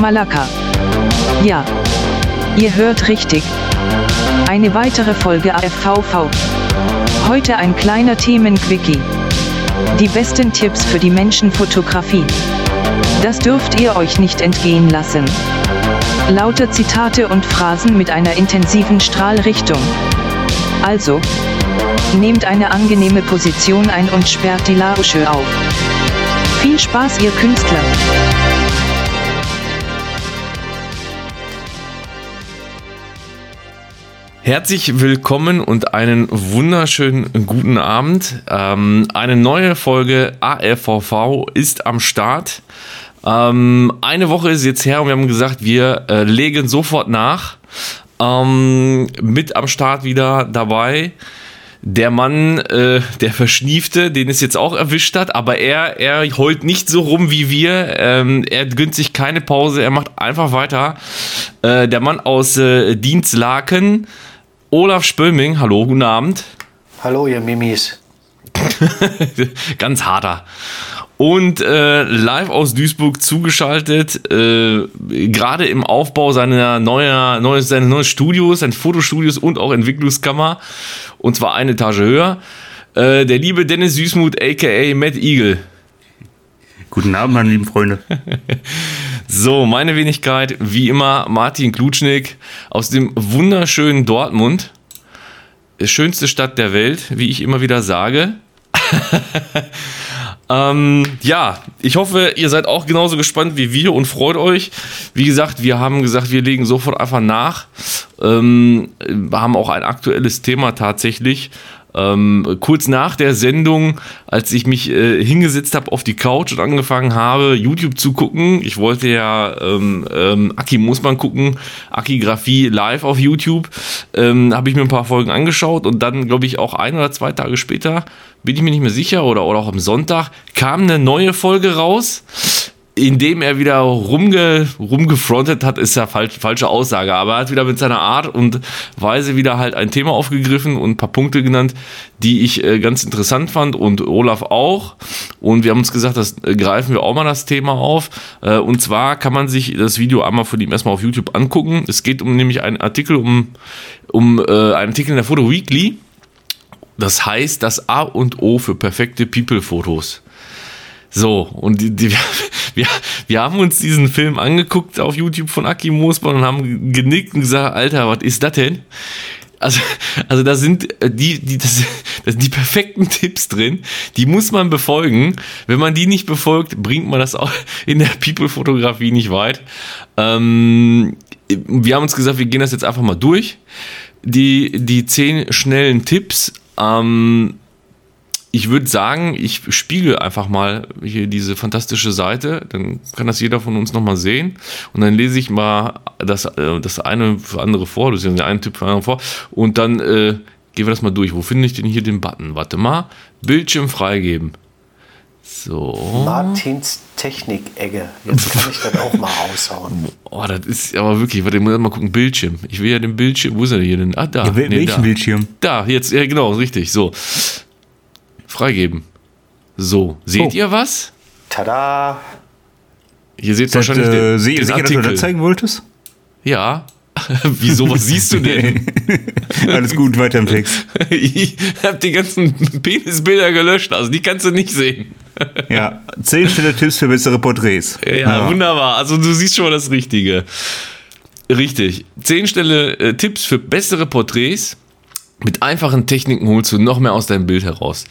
Malaka. Ja. Ihr hört richtig. Eine weitere Folge AFVV. Heute ein kleiner Themenquickie. Die besten Tipps für die Menschenfotografie. Das dürft ihr euch nicht entgehen lassen. Lauter Zitate und Phrasen mit einer intensiven Strahlrichtung. Also, nehmt eine angenehme Position ein und sperrt die Lausche auf. Viel Spaß, ihr Künstler! Herzlich willkommen und einen wunderschönen guten Abend. Ähm, eine neue Folge ARVV ist am Start. Ähm, eine Woche ist jetzt her und wir haben gesagt, wir äh, legen sofort nach. Ähm, mit am Start wieder dabei. Der Mann, äh, der Verschniefte, den es jetzt auch erwischt hat, aber er, er heult nicht so rum wie wir. Ähm, er gönnt sich keine Pause, er macht einfach weiter. Äh, der Mann aus äh, Dienstlaken, Olaf Spöming, hallo, guten Abend. Hallo, ihr Mimis. Ganz harter. Und äh, live aus Duisburg zugeschaltet, äh, gerade im Aufbau seiner neuer, neues, seines neuen Studios, seines Fotostudios und auch Entwicklungskammer. Und zwar eine Etage höher. Äh, der liebe Dennis Süßmuth, aka Matt Eagle. Guten Abend, meine lieben Freunde. So, meine Wenigkeit, wie immer, Martin Klutschnik aus dem wunderschönen Dortmund. Schönste Stadt der Welt, wie ich immer wieder sage. ähm, ja, ich hoffe, ihr seid auch genauso gespannt wie wir und freut euch. Wie gesagt, wir haben gesagt, wir legen sofort einfach nach. Ähm, haben auch ein aktuelles Thema tatsächlich. Ähm, kurz nach der Sendung, als ich mich äh, hingesetzt habe auf die Couch und angefangen habe, YouTube zu gucken. Ich wollte ja ähm, ähm, Aki Moosmann gucken, Aki-Graphie live auf YouTube. Ähm, habe ich mir ein paar Folgen angeschaut und dann, glaube ich, auch ein oder zwei Tage später, bin ich mir nicht mehr sicher, oder, oder auch am Sonntag, kam eine neue Folge raus indem er wieder rumge, rumgefrontet hat, ist ja falsch, falsche Aussage, aber er hat wieder mit seiner Art und Weise wieder halt ein Thema aufgegriffen und ein paar Punkte genannt, die ich äh, ganz interessant fand und Olaf auch. Und wir haben uns gesagt, das äh, greifen wir auch mal das Thema auf. Äh, und zwar kann man sich das Video einmal von ihm erstmal auf YouTube angucken. Es geht um nämlich einen Artikel, um, um äh, einen Artikel in der Photo Weekly. Das heißt, das A und O für perfekte People-Fotos. So, und die, die, wir, wir haben uns diesen Film angeguckt auf YouTube von Aki Moosmann und haben genickt und gesagt, Alter, was ist das denn? Also, also da sind äh, die, die, das, das sind die perfekten Tipps drin, die muss man befolgen. Wenn man die nicht befolgt, bringt man das auch in der People-Fotografie nicht weit. Ähm, wir haben uns gesagt, wir gehen das jetzt einfach mal durch. Die, die zehn schnellen Tipps. Ähm, ich würde sagen, ich spiegel einfach mal hier diese fantastische Seite, dann kann das jeder von uns nochmal sehen und dann lese ich mal das, äh, das eine für andere vor, das ist ja der eine Tipp für andere vor und dann äh, gehen wir das mal durch. Wo finde ich denn hier den Button? Warte mal, Bildschirm freigeben. So. Martins Technik-Egge. Jetzt kann ich das auch mal raushauen. Oh, das ist aber wirklich, warte, ich muss mal gucken, Bildschirm. Ich will ja den Bildschirm, wo ist er hier denn? Ah, da. Ja, nee, welchen da. Bildschirm? Da, jetzt, ja genau, richtig, so freigeben. So, seht oh. ihr was? Tada! Hier seht ihr wahrscheinlich äh, den, den sicher, Artikel. dass du das zeigen wolltest? Ja. Wieso, was siehst du denn? Alles gut, weiter im Text. ich habe die ganzen Penisbilder gelöscht, also die kannst du nicht sehen. ja, zehn schnelle Tipps für bessere Porträts. Ja, ja, wunderbar. Also du siehst schon mal das Richtige. Richtig. Zehn schnelle äh, Tipps für bessere Porträts. Mit einfachen Techniken holst du noch mehr aus deinem Bild heraus.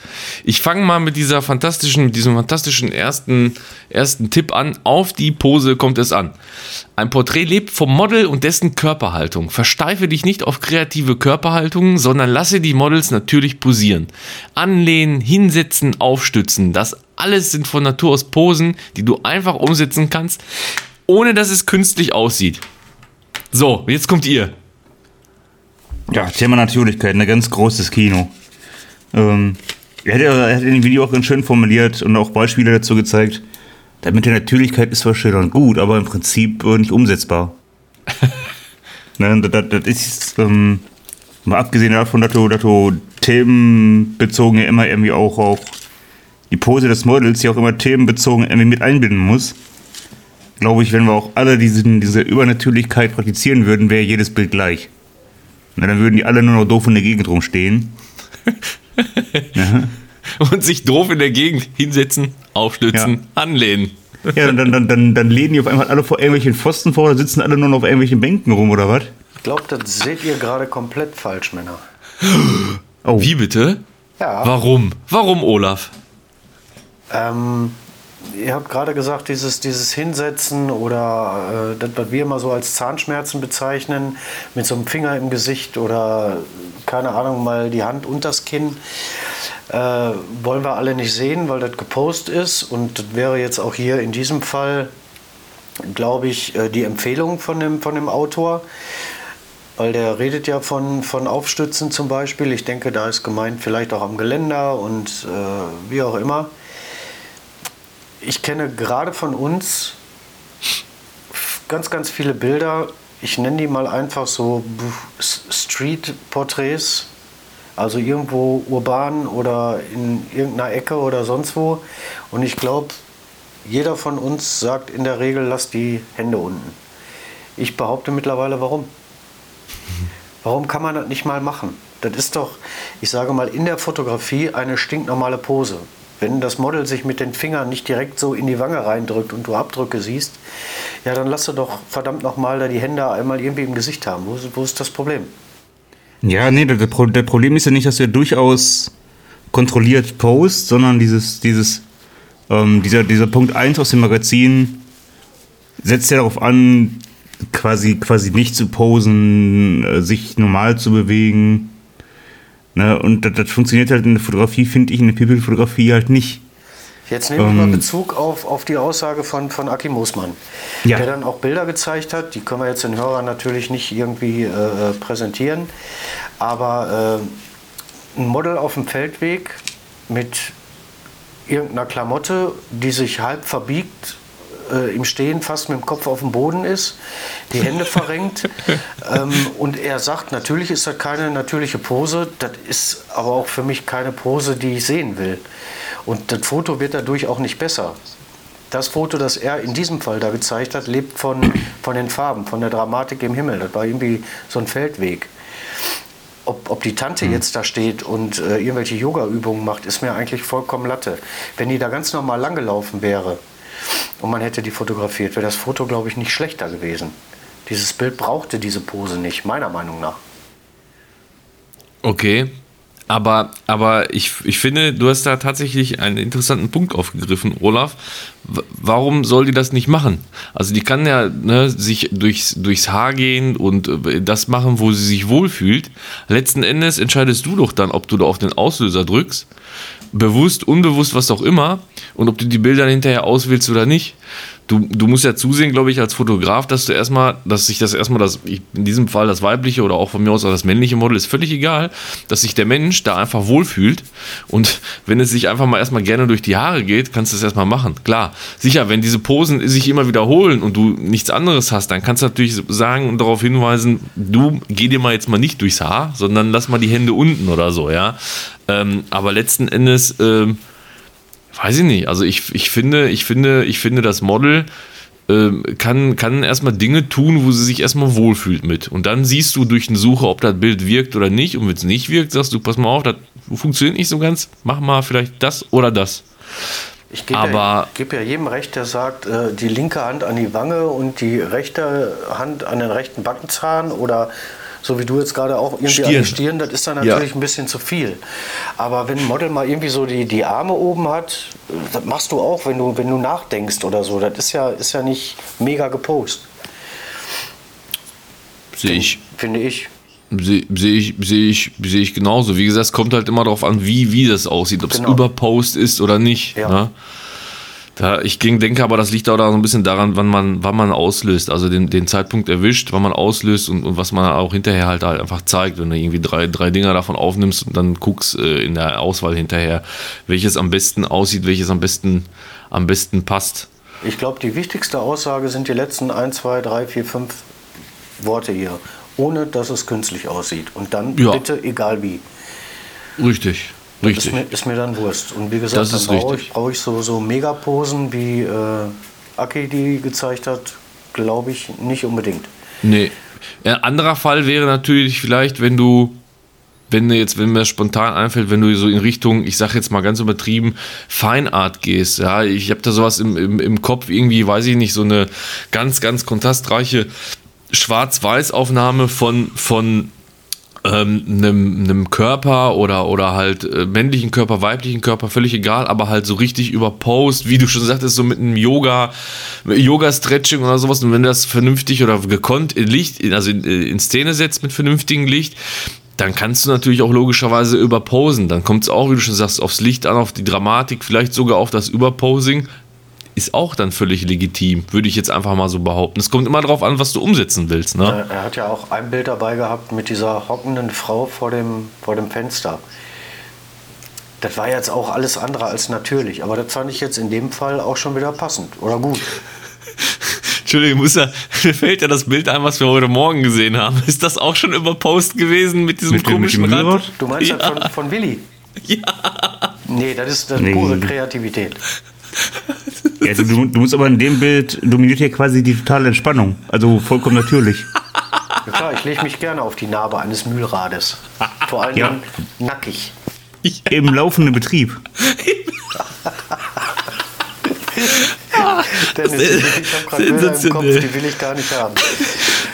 Ich fange mal mit dieser fantastischen, mit diesem fantastischen ersten, ersten Tipp an. Auf die Pose kommt es an. Ein Porträt lebt vom Model und dessen Körperhaltung. Versteife dich nicht auf kreative Körperhaltungen, sondern lasse die Models natürlich posieren. Anlehnen, hinsetzen, aufstützen. Das alles sind von Natur aus Posen, die du einfach umsetzen kannst, ohne dass es künstlich aussieht. So, jetzt kommt ihr. Ja, Thema Natürlichkeit, ein ganz großes Kino. Ähm, er, hat, er hat in dem Video auch ganz schön formuliert und auch Beispiele dazu gezeigt. Damit der Natürlichkeit ist zwar schön und gut, aber im Prinzip äh, nicht umsetzbar. ne, das, das, ist, ähm, mal abgesehen davon, dass du, dass du themenbezogen ja immer irgendwie auch, auch die Pose des Models ja auch immer themenbezogen irgendwie mit einbinden muss. glaube ich, wenn wir auch alle diesen, diese Übernatürlichkeit praktizieren würden, wäre jedes Bild gleich. Na, dann würden die alle nur noch doof in der Gegend rumstehen. ja. Und sich doof in der Gegend hinsetzen, aufstützen, Ja. anlehnen. Ja, dann, dann, dann, dann lehnen die auf einmal alle vor irgendwelchen Pfosten vor, oder sitzen alle nur noch auf irgendwelchen Bänken rum, oder was? Ich glaube, das seht ihr gerade komplett falsch, Männer. Oh. Wie bitte? Ja. Warum? Warum, Olaf? Ähm, ihr habt gerade gesagt, dieses, dieses Hinsetzen oder äh, das, was wir immer so als Zahnschmerzen bezeichnen, mit so einem Finger im Gesicht oder keine Ahnung, mal die Hand unters Kinn, äh, wollen wir alle nicht sehen, weil das gepostet ist. Und das wäre jetzt auch hier in diesem Fall, glaube ich, äh, die Empfehlung von dem, von dem Autor. Weil der redet ja von, von Aufstützen zum Beispiel. Ich denke, da ist gemeint vielleicht auch am Geländer und äh, wie auch immer. Ich kenne gerade von uns ganz, ganz viele Bilder. Ich nenne die mal einfach so Street-Porträts. Also irgendwo urban oder in irgendeiner Ecke oder sonst wo. Und ich glaube, jeder von uns sagt in der Regel, lass die Hände unten. Ich behaupte mittlerweile, warum? Warum kann man das nicht mal machen? Das ist doch, ich sage mal, in der Fotografie eine stinknormale Pose. Wenn das Model sich mit den Fingern nicht direkt so in die Wange reindrückt und du Abdrücke siehst, ja, dann lass du doch verdammt nochmal da die Hände einmal irgendwie im Gesicht haben. Wo ist, wo ist das Problem? Ja, nee, das, das Problem ist ja nicht, dass ja durchaus kontrolliert post, sondern dieses, dieses, ähm, dieser, dieser Punkt 1 aus dem Magazin setzt ja darauf an, quasi, quasi nicht zu posen, äh, sich normal zu bewegen. Ne? Und das, das funktioniert halt in der Fotografie, finde ich, in der People-Fotografie halt nicht. Jetzt nehmen wir Ähm. mal Bezug auf, auf die Aussage von, von Aki Moosmann, Ja. der dann auch Bilder gezeigt hat. Die können wir jetzt den Hörern natürlich nicht irgendwie äh, präsentieren. Aber äh, ein Model auf dem Feldweg mit irgendeiner Klamotte, die sich halb verbiegt, äh, im Stehen fast mit dem Kopf auf dem Boden ist, die Hände verrenkt. ähm, und er sagt, natürlich ist das keine natürliche Pose, das ist aber auch für mich keine Pose, die ich sehen will. Und das Foto wird dadurch auch nicht besser. Das Foto, das er in diesem Fall da gezeigt hat, lebt von, von den Farben, von der Dramatik im Himmel. Das war irgendwie so ein Feldweg. Ob, ob die Tante jetzt da steht und äh, irgendwelche Yoga-Übungen macht, ist mir eigentlich vollkommen Latte. Wenn die da ganz normal langgelaufen wäre und man hätte die fotografiert, wäre das Foto, glaube ich, nicht schlechter gewesen. Dieses Bild brauchte diese Pose nicht, meiner Meinung nach. Okay. Aber, aber ich, ich finde, du hast da tatsächlich einen interessanten Punkt aufgegriffen, Olaf. Warum soll die das nicht machen? Also die kann ja ne, sich durchs, durchs Haar gehen und äh, das machen, wo sie sich wohlfühlt. Letzten Endes entscheidest du doch dann, ob du da auf den Auslöser drückst. Bewusst, unbewusst, was auch immer. Und ob du die Bilder hinterher auswählst oder nicht. Du, du musst ja zusehen, glaube ich, als Fotograf, dass du erstmal, dass sich das erstmal das, in diesem Fall das weibliche oder auch von mir aus auch das männliche Model, ist völlig egal, dass sich der Mensch da einfach wohlfühlt. Und wenn es sich einfach mal erstmal gerne durch die Haare geht, kannst du es erstmal machen. Klar, sicher, wenn diese Posen sich immer wiederholen und du nichts anderes hast, dann kannst du natürlich sagen und darauf hinweisen, du geh dir mal jetzt mal nicht durchs Haar, sondern lass mal die Hände unten oder so, ja. Ähm, aber letzten Endes, ähm, weiß ich nicht. Also ich, ich finde, ich finde, ich finde, das Model ähm, kann, kann erstmal Dinge tun, wo sie sich erstmal wohlfühlt mit. Und dann siehst du durch eine Suche, ob das Bild wirkt oder nicht. Und wenn es nicht wirkt, sagst du, pass mal auf, das funktioniert nicht so ganz. Mach mal vielleicht das oder das. Ich gebe ja, gebe ja jedem recht, der sagt, äh, die linke Hand an die Wange und die rechte Hand an den rechten Backenzahn oder so wie du jetzt gerade auch irgendwie an Stirn. die Stirn, das ist dann natürlich ein bisschen zu viel. Aber wenn ein Model mal irgendwie so die, die Arme oben hat, das machst du auch, wenn du, wenn du nachdenkst oder so. Das ist ja, ist ja nicht mega gepostet, Sehe ich. finde ich. Sehe seh ich, sehe ich, sehe ich genauso. Wie gesagt, es kommt halt immer darauf an, wie, wie das aussieht, ob es Genau. Überpost ist oder nicht. Ja. Ne? Da, ich denke aber, das liegt auch da so ein bisschen daran, wann man, wann man auslöst, also den, den Zeitpunkt erwischt, wann man auslöst und, und was man auch hinterher halt, halt einfach zeigt. Wenn du irgendwie drei, drei Dinger davon aufnimmst und dann guckst äh, in der Auswahl hinterher, welches am besten aussieht, welches am besten, am besten passt. Ich glaube, die wichtigste Aussage sind die letzten 1, 2, 3, 4, 5 Worte hier. Ohne dass es künstlich aussieht. Und dann Ja. bitte egal wie. Richtig, Ist richtig. mir, ist mir dann Wurst. Und wie gesagt, Das dann ist brauche ich, brauch ich so, so Megaposen wie äh, Aki die gezeigt hat, glaube ich nicht unbedingt. Nee. Ein anderer Fall wäre natürlich vielleicht, wenn du, wenn jetzt, wenn mir das spontan einfällt, wenn du so in Richtung, ich sag jetzt mal ganz übertrieben, Feinart gehst. Ja, ich habe da sowas im, im, im Kopf, irgendwie, weiß ich nicht, so eine ganz, ganz kontrastreiche Schwarz-Weiß-Aufnahme von, von ähm, einem, einem Körper oder, oder halt äh, männlichen Körper, weiblichen Körper, völlig egal, aber halt so richtig überpost, wie du schon sagtest, so mit einem Yoga, Yoga-Stretching oder sowas. Und wenn das vernünftig oder gekonnt in Licht, also in, äh, in Szene setzt mit vernünftigem Licht, dann kannst du natürlich auch logischerweise überposen. Dann kommt es auch, wie du schon sagst, aufs Licht an, auf die Dramatik, vielleicht sogar auf das Überposing ist auch dann völlig legitim, würde ich jetzt einfach mal so behaupten. Es kommt immer darauf an, was du umsetzen willst. Ne? Er hat ja auch ein Bild dabei gehabt mit dieser hockenden Frau vor dem, vor dem Fenster. Das war jetzt auch alles andere als natürlich, aber das fand ich jetzt in dem Fall auch schon wieder passend oder gut. Entschuldigung, muss ja, mir fällt ja das Bild ein, was wir heute Morgen gesehen haben. Ist das auch schon über Post gewesen mit diesem Mit dem- mit komischen dem? Müllrad? Du meinst Ja. das von, von Willi? Ja. Nee, das ist das Nee. pure Kreativität. Ja, du, du musst aber in dem Bild dominiert ja quasi die totale Entspannung. Also vollkommen natürlich. Ja, klar, ich lege mich gerne auf die Narbe eines Mühlrades. Vor allem Ja. nackig. Im laufenden Betrieb. Dennis, ich habe gerade Bilder im Kopf, sensationell. die will ich gar nicht haben.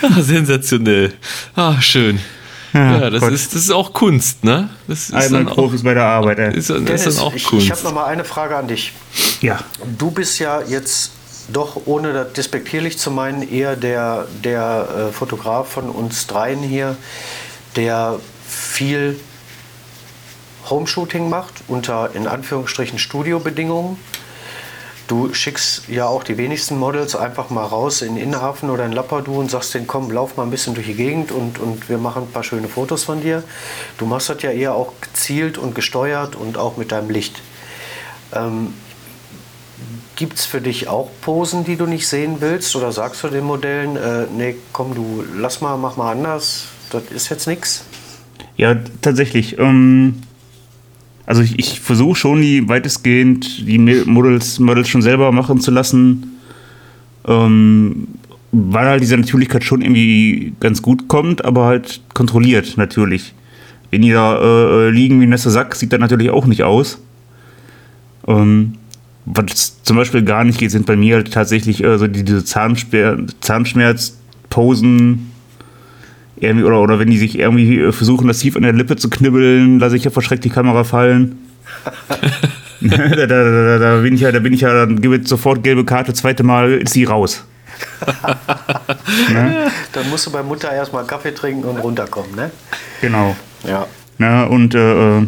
Ah, sensationell. Ah, schön. Ja, das, Gott. ist, das ist auch Kunst, ne? Das ist Einmal dann auch, Profis bei der Arbeit. Ey. ist, das ist Dennis, dann auch ich, ich Kunst. habe noch mal eine Frage an dich. Ja. Du bist ja jetzt doch, ohne das despektierlich zu meinen, eher der, der äh, Fotograf von uns dreien hier, der viel Homeshooting macht unter in Anführungsstrichen Studiobedingungen. Du schickst ja auch die wenigsten Models einfach mal raus in Innenhafen oder in Lappadu und sagst denen, komm, lauf mal ein bisschen durch die Gegend und, und wir machen ein paar schöne Fotos von dir. Du machst das ja eher auch gezielt und gesteuert und auch mit deinem Licht. Ähm, Gibt es für dich auch Posen, die du nicht sehen willst? Oder sagst du den Modellen, äh, nee, komm, du lass mal, mach mal anders, das ist jetzt nichts? Ja, tatsächlich. Ähm, also ich, ich versuche schon, die weitestgehend die Models, Models schon selber machen zu lassen. Ähm, weil halt diese Natürlichkeit schon irgendwie ganz gut kommt, aber halt kontrolliert natürlich. Wenn die da äh, liegen wie ein nasser Sack, sieht das natürlich auch nicht aus. Ähm, was zum Beispiel gar nicht geht, sind bei mir halt tatsächlich äh, so die, diese Zahnschmer Zahnschmerzposen, irgendwie, oder, oder wenn die sich irgendwie äh, versuchen, das tief an der Lippe zu knibbeln, lasse ich ja verschreckt die Kamera fallen. da, da, da, da, da bin ich ja, da bin ich ja, dann gebe ich sofort gelbe Karte, zweite Mal ist sie raus. ne? Dann musst du bei Mutter erstmal Kaffee trinken und runterkommen, ne? Genau. Ja. Na, und äh, äh,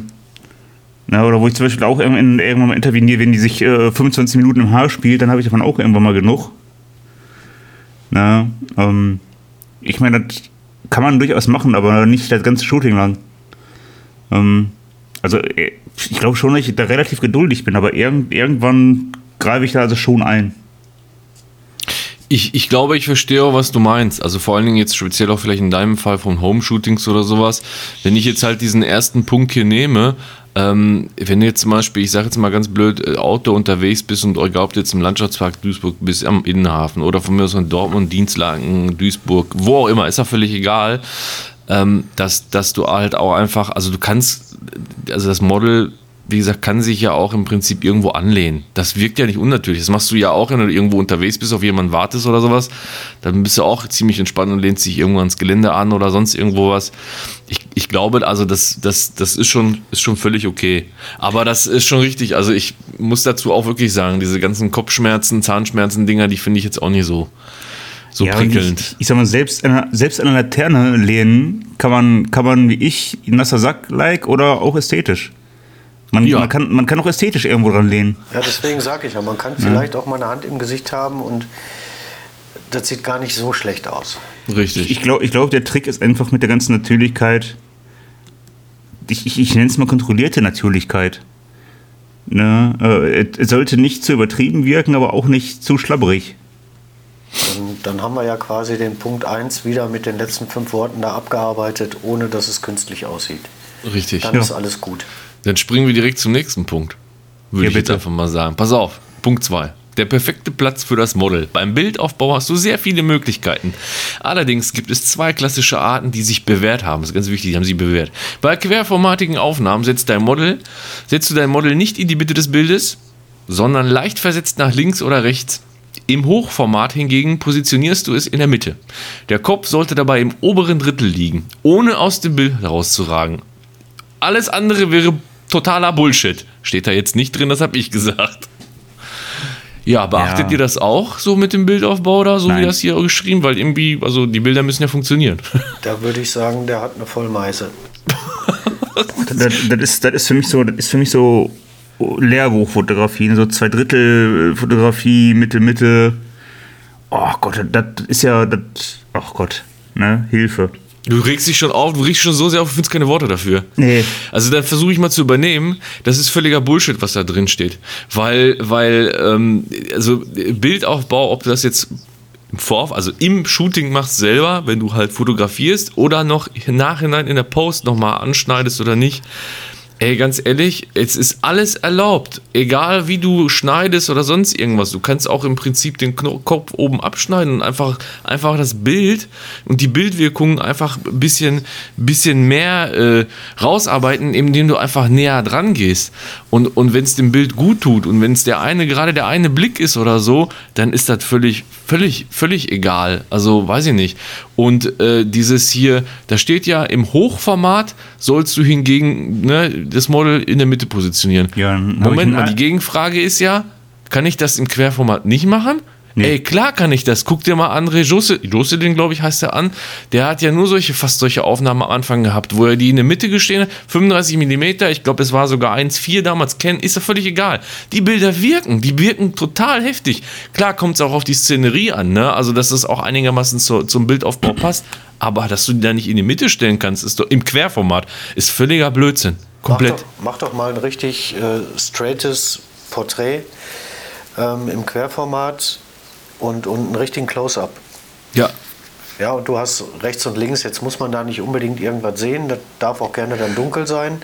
na, oder wo ich zum Beispiel auch irgendwann, irgendwann mal interveniere, wenn die sich äh, 25 Minuten im Haar spielt, dann habe ich davon auch irgendwann mal genug. Na, ähm, ich meine, das kann man durchaus machen, aber nicht das ganze Shooting lang. Ähm, also, äh, ich glaube schon, dass ich da relativ geduldig bin, aber irgend, irgendwann greife ich da also schon ein. Ich, ich glaube, ich verstehe auch, was du meinst. Also vor allen Dingen jetzt speziell auch vielleicht in deinem Fall von Home-Shootings oder sowas. Wenn ich jetzt halt diesen ersten Punkt hier nehme, ähm, wenn jetzt zum Beispiel, ich sage jetzt mal ganz blöd, äh, Auto unterwegs bist und egal ob jetzt im Landschaftspark Duisburg bist, am Innenhafen oder von mir aus in Dortmund, Dienstlaken, Duisburg, wo auch immer, ist ja völlig egal, ähm, dass, dass du halt auch einfach, also du kannst, also das Model wie gesagt, kann sich ja auch im Prinzip irgendwo anlehnen. Das wirkt ja nicht unnatürlich. Das machst du ja auch, wenn du irgendwo unterwegs bist, auf jemanden wartest oder sowas. Dann bist du auch ziemlich entspannt und lehnst dich irgendwo ans Gelände an oder sonst irgendwo was. Ich, ich glaube, also das, das, das ist, schon, ist schon völlig okay. Aber das ist schon richtig. Also ich muss dazu auch wirklich sagen, diese ganzen Kopfschmerzen, Zahnschmerzen, Dinger, die finde ich jetzt auch nicht so, so Ja, prickelnd. Ich, ich sag mal, selbst an, einer- selbst an einer Laterne lehnen kann man, kann man wie ich, nasser Sack-like oder auch ästhetisch. Man, Ja. man, kann, man kann auch ästhetisch irgendwo dran lehnen. Ja, deswegen sage ich ja, man kann vielleicht auch mal eine Hand im Gesicht haben und das sieht gar nicht so schlecht aus. Richtig. Ich glaube, ich glaub, der Trick ist einfach mit der ganzen Natürlichkeit, ich, ich, ich nenne es mal kontrollierte Natürlichkeit. Ne? Äh, es sollte nicht zu übertrieben wirken, aber auch nicht zu schlabberig. Und dann haben wir ja quasi den Punkt 1 wieder mit den letzten fünf Worten da abgearbeitet, ohne dass es künstlich aussieht. Richtig. Dann Ja. ist alles gut. Dann springen wir direkt zum nächsten Punkt. Würde Ja, ich jetzt bitte. einfach mal sagen. Pass auf, Punkt 2. der perfekte Platz für das Model. Beim Bildaufbau hast du sehr viele Möglichkeiten. Allerdings gibt es zwei klassische Arten, die sich bewährt haben. Das ist ganz wichtig, die haben sie bewährt. Bei querformatigen Aufnahmen setzt dein Model, setzt du dein Model nicht in die Mitte des Bildes, sondern leicht versetzt nach links oder rechts. Im Hochformat hingegen positionierst du es in der Mitte. Der Kopf sollte dabei im oberen Drittel liegen, ohne aus dem Bild herauszuragen. Alles andere wäre totaler Bullshit. Steht da jetzt nicht drin, das habe ich gesagt. Ja, beachtet Ja. ihr das auch so mit dem Bildaufbau da, so wie Nein. das hier geschrieben? Weil irgendwie, also die Bilder müssen ja funktionieren. Da würde ich sagen, der hat eine Vollmeise. Das, das, ist, das ist für mich so, das ist für mich so Lehrbuchfotografie, so zwei Drittel Fotografie, Mitte, Mitte. Oh Gott, das ist ja, das, ach Gott, ne, Hilfe. Du regst dich schon auf, du regst dich schon so sehr auf, du findest keine Worte dafür. Nee. Also dann versuche ich mal zu übernehmen, das ist völliger Bullshit, was da drin steht. Weil, weil, ähm, also Bildaufbau, ob du das jetzt im Vor, also im Shooting machst selber, wenn du halt fotografierst oder noch im Nachhinein in der Post nochmal anschneidest oder nicht. Ey, ganz ehrlich, es ist alles erlaubt. Egal wie du schneidest oder sonst irgendwas. Du kannst auch im Prinzip den Kopf oben abschneiden und einfach, einfach das Bild und die Bildwirkung einfach ein bisschen, bisschen mehr äh, rausarbeiten, indem du einfach näher dran gehst. Und, und wenn es dem Bild gut tut und wenn es der eine, gerade der eine Blick ist oder so, dann ist das völlig, völlig, völlig egal. Also weiß ich nicht. Und äh, dieses hier, da steht ja im Hochformat sollst du hingegen ne, das Model in der Mitte positionieren. Ja, Moment mal, die Gegenfrage ist ja, kann ich das im Querformat nicht machen? Nee. Ey, klar kann ich das. Guck dir mal André Josse, Jocelyn, glaube ich, heißt er an. Der hat ja nur solche, fast solche Aufnahmen am Anfang gehabt, wo er die in der Mitte gestehen hat. 35 mm, ich glaube, es war sogar 1,4 damals kennen, ist ja völlig egal. Die Bilder wirken, die wirken total heftig. Klar kommt es auch auf die Szenerie an, ne? Also, dass es auch einigermaßen zu, zum Bildaufbau passt. Aber dass du die da nicht in die Mitte stellen kannst, ist doch im Querformat, ist völliger Blödsinn. Komplett. Mach doch, mach doch mal ein richtig äh, straightes Porträt ähm, im Querformat und, und einen richtigen Close-up. Ja, Ja, und du hast rechts und links, jetzt muss man da nicht unbedingt irgendwas sehen, das darf auch gerne dann dunkel sein.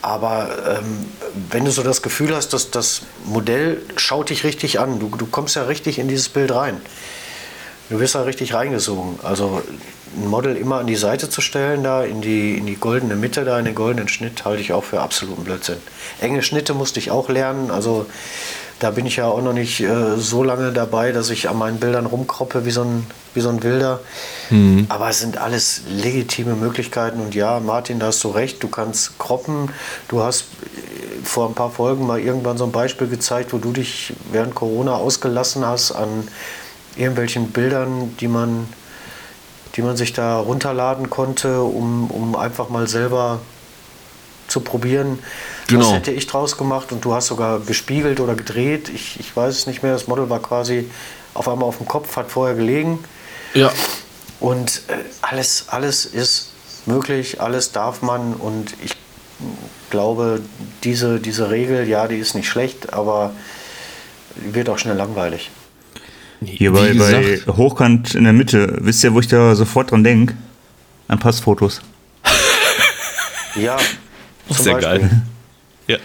Aber ähm, wenn du so das Gefühl hast, dass das Modell schaut dich richtig an, du, du kommst ja richtig in dieses Bild rein. Du wirst da richtig reingesogen. Also ein Model immer an die Seite zu stellen, da in die, in die goldene Mitte, da in den goldenen Schnitt, halte ich auch für absoluten Blödsinn. Enge Schnitte musste ich auch lernen. Also da bin ich ja auch noch nicht äh, so lange dabei, dass ich an meinen Bildern rumkroppe wie so ein, wie so ein Wilder. Aber es sind alles legitime Möglichkeiten. Und ja, Martin, da hast du recht, du kannst kroppen. Du hast äh, vor ein paar Folgen mal irgendwann so ein Beispiel gezeigt, wo du dich während Corona ausgelassen hast an irgendwelchen Bildern, die man, die man sich da runterladen konnte, um, um einfach mal selber zu probieren. Genau. Was hätte ich draus gemacht? Und du hast sogar gespiegelt oder gedreht. Ich, ich weiß es nicht mehr. Das Model war quasi auf einmal auf dem Kopf, hat vorher gelegen. ja. Und äh, alles, alles ist möglich, alles darf man. Und ich glaube, diese, diese Regel, ja, die ist nicht schlecht, aber wird auch schnell langweilig. Hier bei, bei Hochkant in der Mitte, wisst ihr, wo ich da sofort dran denke? An Passfotos. Ja, zum sehr geil. Ja.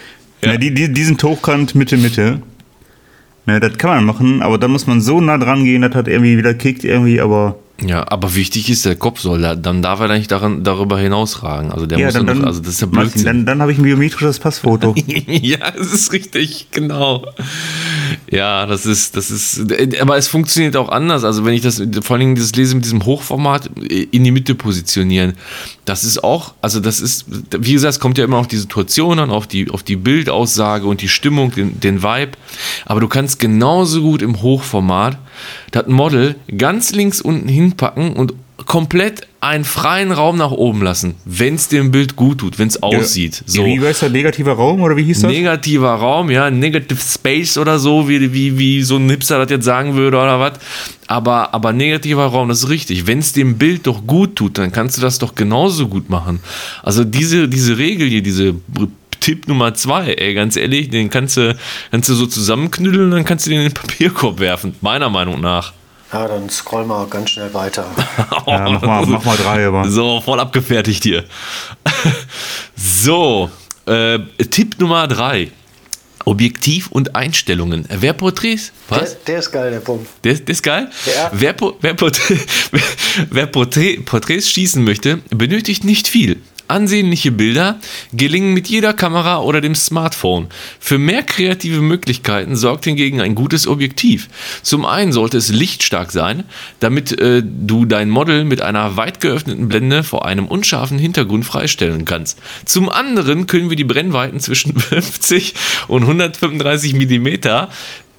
Ja. die, die, die sind Hochkant, Mitte, Mitte. Ne, das kann man machen, aber da muss man so nah dran gehen, das hat irgendwie wieder kickt irgendwie, aber Ja, aber wichtig ist, der Kopf soll, da- dann darf er nicht daran, darüber hinausragen. Also der ja, muss dann, noch, also das ist ja Martin, Blödsinn. dann, dann habe ich ein biometrisches Passfoto. ja, das ist richtig, genau. Ja, das ist, das ist, aber es funktioniert auch anders. Also wenn ich das, vor allen Dingen das lese mit diesem Hochformat in die Mitte positionieren, das ist auch, also das ist, wie gesagt, es kommt ja immer auf die Situation an, auf die, auf die Bildaussage und die Stimmung, den, den Vibe. Aber du kannst genauso gut im Hochformat das Model ganz links unten hinpacken und komplett einen freien Raum nach oben lassen, wenn es dem Bild gut tut, wenn es aussieht. So. Wie heißt der negativer Raum oder wie hieß das? Negativer Raum, ja, Negative Space oder so, wie, wie, wie so ein Hipster das jetzt sagen würde oder was. Aber, aber negativer Raum, das ist richtig. Wenn es dem Bild doch gut tut, dann kannst du das doch genauso gut machen. Also diese, diese Regel hier, diese Tipp Nummer zwei, ey, ganz ehrlich, den kannst du, kannst du so zusammenknüdeln und dann kannst du den in den Papierkorb werfen, meiner Meinung nach. Ja, dann scroll mal ganz schnell weiter. Ja, mach mal, mach mal drei, aber. So, voll abgefertigt hier. so, äh, Tipp Nummer drei. Objektiv und Einstellungen. Wer Porträts? Der, Was? der ist geil, der Punkt. Der, der ist geil? Ja. Wer, wer, Porträt, wer Porträt, Porträts schießen möchte, benötigt nicht viel. Ansehnliche Bilder gelingen mit jeder Kamera oder dem Smartphone. Für mehr kreative Möglichkeiten sorgt hingegen ein gutes Objektiv. Zum einen sollte es lichtstark sein, damit äh, du dein Model mit einer weit geöffneten Blende vor einem unscharfen Hintergrund freistellen kannst. Zum anderen können wir die Brennweiten zwischen 50 und 135 Millimeter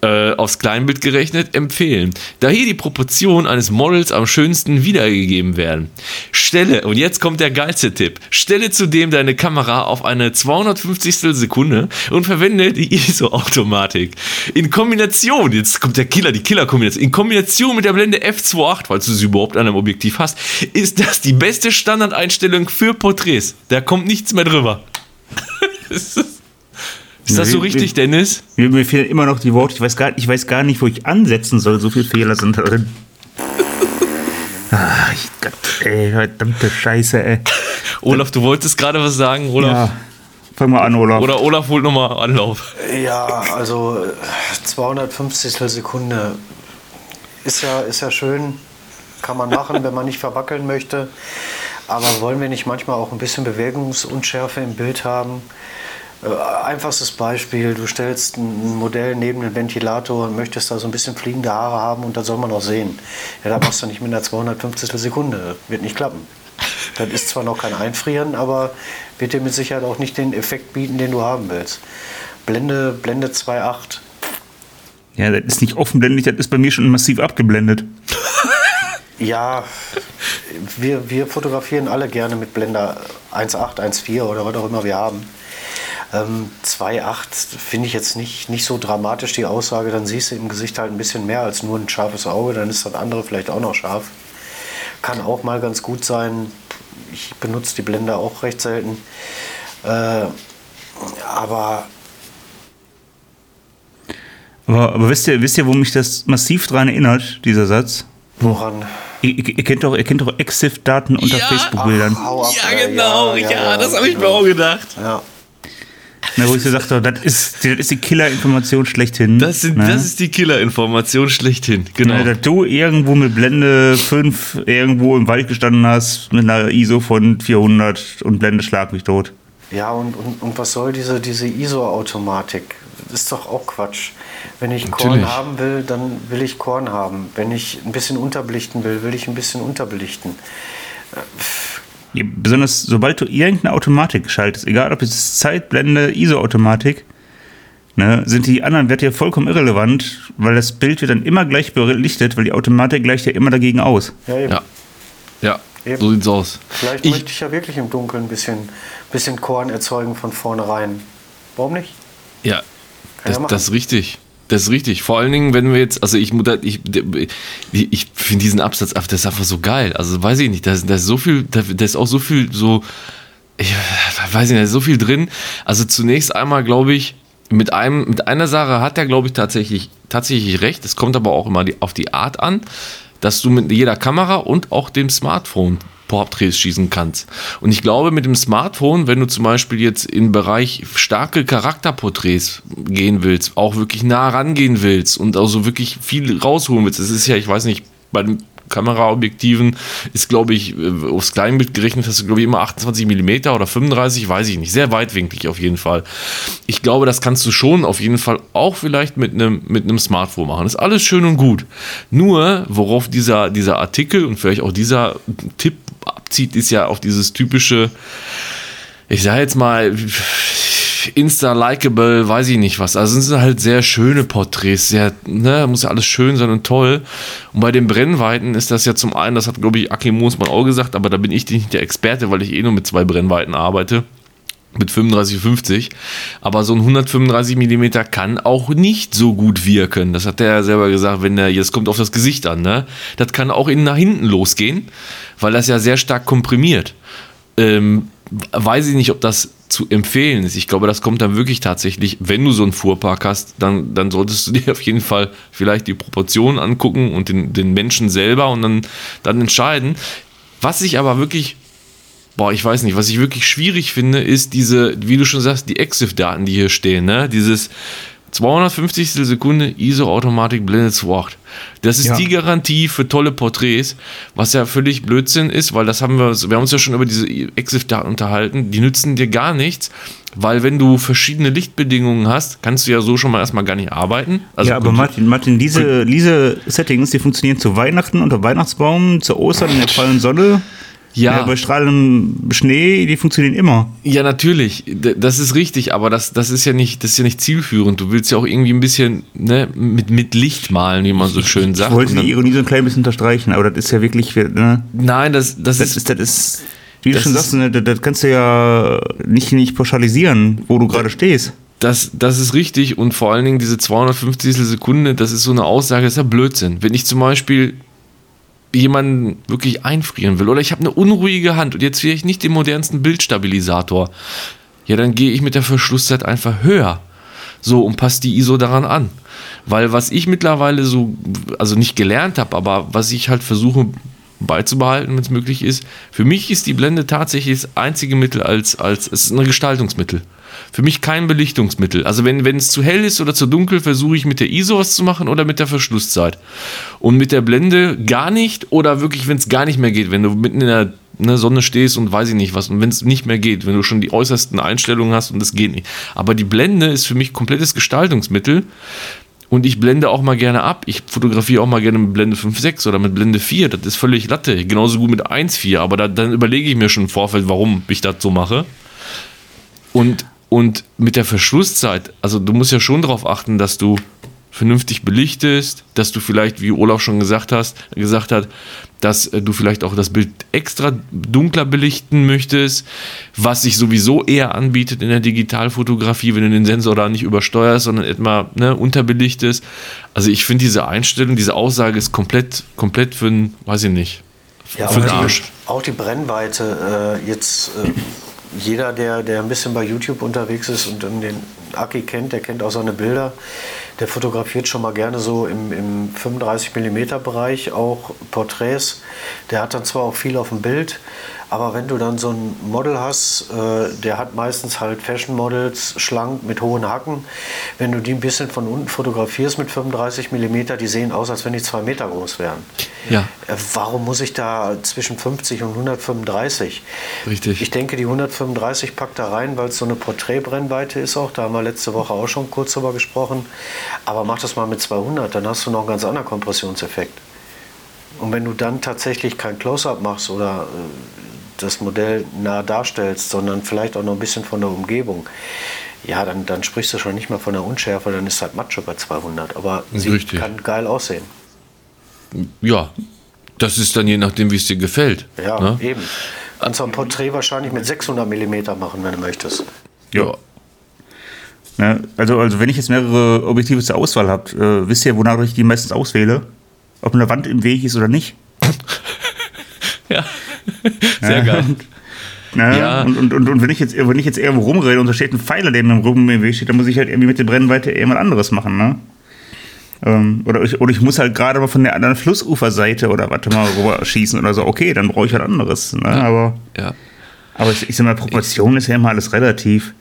äh, aufs Kleinbild gerechnet empfehlen, da hier die Proportionen eines Models am schönsten wiedergegeben werden. Stelle, und jetzt kommt der geilste Tipp, stelle zudem deine Kamera auf eine 250 Sekunde und verwende die ISO-Automatik. In Kombination, jetzt kommt der Killer, die Killer-Kombination, in Kombination mit der Blende f2.8, falls du sie überhaupt an einem Objektiv hast, ist das die beste Standardeinstellung für Porträts. Da kommt nichts mehr drüber. das, ist das so richtig. Dennis? Mir, mir fehlen immer noch die Worte. Ich weiß, gar, ich weiß gar nicht, wo ich ansetzen soll. So viele Fehler sind da drin. Ach, ich, Gott, ey, verdammte Scheiße, ey. Olaf, du wolltest gerade was sagen, Olaf? Ja, fang mal an, Olaf. Oder Olaf holt nochmal Anlauf. Ja, also äh, 250 Sekunde ist ja, ist ja schön, kann man machen, wenn man nicht verwackeln möchte. Aber wollen wir nicht manchmal auch ein bisschen Bewegungsunschärfe im Bild haben? Äh, Einfachstes Beispiel, du stellst ein Modell neben den Ventilator und möchtest da so ein bisschen fliegende Haare haben und das soll man auch sehen. Ja, da machst du nicht mit einer 250 Sekunde, wird nicht klappen. Das ist zwar noch kein Einfrieren, aber wird dir mit Sicherheit auch nicht den Effekt bieten, den du haben willst. Blende, Blende 2.8. Ja, das ist nicht offenblendig, das ist bei mir schon massiv abgeblendet. Ja, wir, wir fotografieren alle gerne mit Blender 1.8, 1.4 oder was auch immer wir haben. Ähm, 2.8 finde ich jetzt nicht, nicht so dramatisch die Aussage. Dann siehst du im Gesicht halt ein bisschen mehr als nur ein scharfes Auge. Dann ist das andere vielleicht auch noch scharf. Kann auch mal ganz gut sein. Ich benutze die Blende auch recht selten. Äh, aber Aber, aber wisst, ihr, wisst ihr, wo mich das massiv dran erinnert, dieser Satz? woran? Ihr, ihr, ihr kennt doch, ihr kennt doch EXIF-Daten unter Ja. Facebook-Bildern. Hau ab, Ja, genau, ja, das habe ich mir auch gedacht. Ja. Na, wo ich so sagte, das ist, das ist die Killer-Information schlechthin. Das, sind, ne? das ist die Killer-Information schlechthin. Genau. Ne, dass du irgendwo mit Blende 5 irgendwo im Wald gestanden hast mit einer ISO von 400 und Blende schlag mich tot. Ja, und, und, und was soll diese, diese ISO-Automatik? Das ist doch auch Quatsch. Wenn ich Korn Natürlich. haben will, dann will ich Korn haben. Wenn ich ein bisschen unterbelichten will, will ich ein bisschen unterbelichten. Ja, besonders sobald du irgendeine Automatik schaltest, egal ob es Zeitblende, ISO-Automatik, ne, sind die anderen Werte ja vollkommen irrelevant, weil das Bild wird dann immer gleich belichtet, weil die Automatik gleicht ja immer dagegen aus. Ja, eben. Ja. Ja, Eben. so sieht's aus. Vielleicht Ich, möchte ich ja wirklich im Dunkeln ein bisschen, bisschen Korn erzeugen von vornherein. Warum nicht? ja, Kann das, ja das ist richtig. Das ist richtig. Vor allen Dingen, wenn wir jetzt, also ich, ich, ich finde diesen Absatz, das ist einfach so geil. Also weiß ich nicht, da ist, da ist so viel, da, da ist auch so viel so, ich weiß nicht, da ist so viel drin. Also zunächst einmal glaube ich, mit einem, mit einer Sache hat er glaube ich tatsächlich, tatsächlich recht. Es kommt aber auch immer die, auf die Art an, dass du mit jeder Kamera und auch dem Smartphone Porträts schießen kannst. Und ich glaube, mit dem Smartphone, wenn du zum Beispiel jetzt im Bereich starke Charakterporträts gehen willst, auch wirklich nah rangehen willst und also wirklich viel rausholen willst, das ist ja, ich weiß nicht, bei den Kameraobjektiven ist, glaube ich, äh, aufs Kleinbild gerechnet, hast du, glaube ich, immer 28 mm oder 35, weiß ich nicht. Sehr weitwinklig auf jeden Fall. Ich glaube, das kannst du schon auf jeden Fall auch vielleicht mit einem, mit Smartphone machen. ist alles schön und gut. Nur, worauf dieser, dieser Artikel und vielleicht auch dieser Tipp abzieht, ist ja auf dieses typische, ich sage jetzt mal, Insta-Likeable, weiß ich nicht was. Also es sind halt sehr schöne Porträts, sehr, ne, muss ja alles schön sein und toll. Und bei den Brennweiten ist das ja zum einen, das hat, glaube ich, Aki Moosmann auch gesagt, aber da bin ich nicht der Experte, weil ich eh nur mit zwei Brennweiten arbeite. Mit 35, 50. Aber so ein 135 mm kann auch nicht so gut wirken. Das hat er ja selber gesagt, wenn der, jetzt kommt auf das Gesicht an, ne? Das kann auch innen nach hinten losgehen, weil das ja sehr stark komprimiert. Ähm, weiß ich nicht, ob das zu empfehlen ist. Ich glaube, das kommt dann wirklich tatsächlich, wenn du so einen Fuhrpark hast, dann, dann solltest du dir auf jeden Fall vielleicht die Proportionen angucken und den, den Menschen selber und dann, dann entscheiden. Was ich aber wirklich boah, ich weiß nicht, was ich wirklich schwierig finde, ist diese, wie du schon sagst, die EXIF-Daten, die hier stehen, ne? Dieses 250 Sekunde ISO-Automatik Blended Sword. Das ist Ja. die Garantie für tolle Porträts, was ja völlig Blödsinn ist, weil das haben wir, wir haben uns ja schon über diese EXIF-Daten unterhalten, die nützen dir gar nichts, weil wenn du verschiedene Lichtbedingungen hast, kannst du ja so schon mal erstmal gar nicht arbeiten. Also ja, aber Martin, Martin diese, diese Settings, die funktionieren zu Weihnachten unter Weihnachtsbaum, zu Ostern in der prallen Sonne. Ja, Ja, bei strahlendem Schnee, die funktionieren immer. Ja, natürlich, das ist richtig, aber das, das ist ja nicht, das ist ja nicht zielführend. Du willst ja auch irgendwie ein bisschen ne, mit, mit Licht malen, wie man so schön sagt. Ich wollte die Ironie so ein klein bisschen unterstreichen, aber das ist ja wirklich, ne, Nein, das, das, das ist, ist, das ist, wie du schon sagst, ne, das, das kannst du ja nicht, nicht pauschalisieren, wo du gerade stehst. das, das ist richtig und vor allen Dingen diese 250 Sekunde, das ist so eine Aussage, das ist ja Blödsinn. Wenn ich zum Beispiel jemanden wirklich einfrieren will oder ich habe eine unruhige Hand und jetzt will ich nicht den modernsten Bildstabilisator, ja, dann gehe ich mit der Verschlusszeit einfach höher. So und passe die ISO daran an. Weil was ich mittlerweile so, also nicht gelernt habe, aber was ich halt versuche beizubehalten, wenn es möglich ist, für mich ist die Blende tatsächlich das einzige Mittel als, als es ist ein Gestaltungsmittel. Für mich kein Belichtungsmittel. Also wenn, es zu hell ist oder zu dunkel, versuche ich mit der ISO was zu machen oder mit der Verschlusszeit. Und mit der Blende gar nicht oder wirklich, wenn es gar nicht mehr geht, wenn du mitten in der ne, Sonne stehst und weiß ich nicht was und wenn es nicht mehr geht, wenn du schon die äußersten Einstellungen hast und es geht nicht. Aber die Blende ist für mich komplettes Gestaltungsmittel. Und ich blende auch mal gerne ab. Ich fotografiere auch mal gerne mit Blende 5.6 oder mit Blende 4. Das ist völlig Latte. Genauso gut mit 1.4. Aber da, dann überlege ich mir schon im Vorfeld, warum ich das so mache. Und, und mit der Verschlusszeit, also du musst ja schon darauf achten, dass du vernünftig belichtest, dass du vielleicht, wie Olaf schon gesagt hast, gesagt hat, dass äh, du vielleicht auch das Bild extra dunkler belichten möchtest, was sich sowieso eher anbietet in der Digitalfotografie, wenn du den Sensor da nicht übersteuerst, sondern etwa ne, unterbelichtest. Also ich finde diese Einstellung, diese Aussage ist komplett, komplett für einen, weiß ich nicht, Ja, für auch den Arsch. die, auch die Brennweite. Äh, jetzt äh, jeder, der, der ein bisschen bei YouTube unterwegs ist und den Aki kennt, der kennt auch seine Bilder. Der fotografiert schon mal gerne so im, im 35 mm Bereich auch Porträts. Der hat dann zwar auch viel auf dem Bild, aber wenn du dann so ein Model hast, äh, der hat meistens halt Fashion Models, schlank mit hohen Hacken. Wenn du die ein bisschen von unten fotografierst mit 35 mm, die sehen aus, als wenn die zwei Meter groß wären. Ja. Äh, Warum muss ich da zwischen 50 und 135? Richtig. Ich denke, die 135 packt da rein, weil es so eine Porträtbrennweite ist auch. Da haben wir letzte Woche auch schon kurz drüber gesprochen. Aber mach das mal mit 200, dann hast du noch einen ganz anderen Kompressionseffekt. Und wenn du dann tatsächlich kein Close-Up machst oder äh, das Modell nah darstellst, sondern vielleicht auch noch ein bisschen von der Umgebung, ja, dann, dann sprichst du schon nicht mal von der Unschärfe, dann ist halt Matsche bei 200. Aber sie Richtig. kann geil aussehen. Ja, das ist dann je nachdem, wie es dir gefällt. Ja, ne? eben. Kannst du ein Porträt wahrscheinlich mit 600 mm machen, wenn du möchtest. Ja. Ne? Also, also wenn ich jetzt mehrere Objektive zur Auswahl habe, äh, wisst ihr, wonach ich die meistens auswähle? Ob eine Wand im Weg ist oder nicht? Ja. Sehr geil. Ne? Ja. Und, und, und, und wenn ich jetzt wenn ich jetzt irgendwo rumrede und da steht ein Pfeiler, der mir im Weg steht, dann muss ich halt irgendwie mit der Brennweite irgendwas anderes machen, ne? Ähm, oder, ich, oder ich muss halt gerade mal von der anderen Flussuferseite oder warte mal rüber schießen oder so. Okay, dann brauche ich halt anderes. Ne? Aber, Ja. aber ich, ich sag mal, Proportion ist ja immer alles relativ.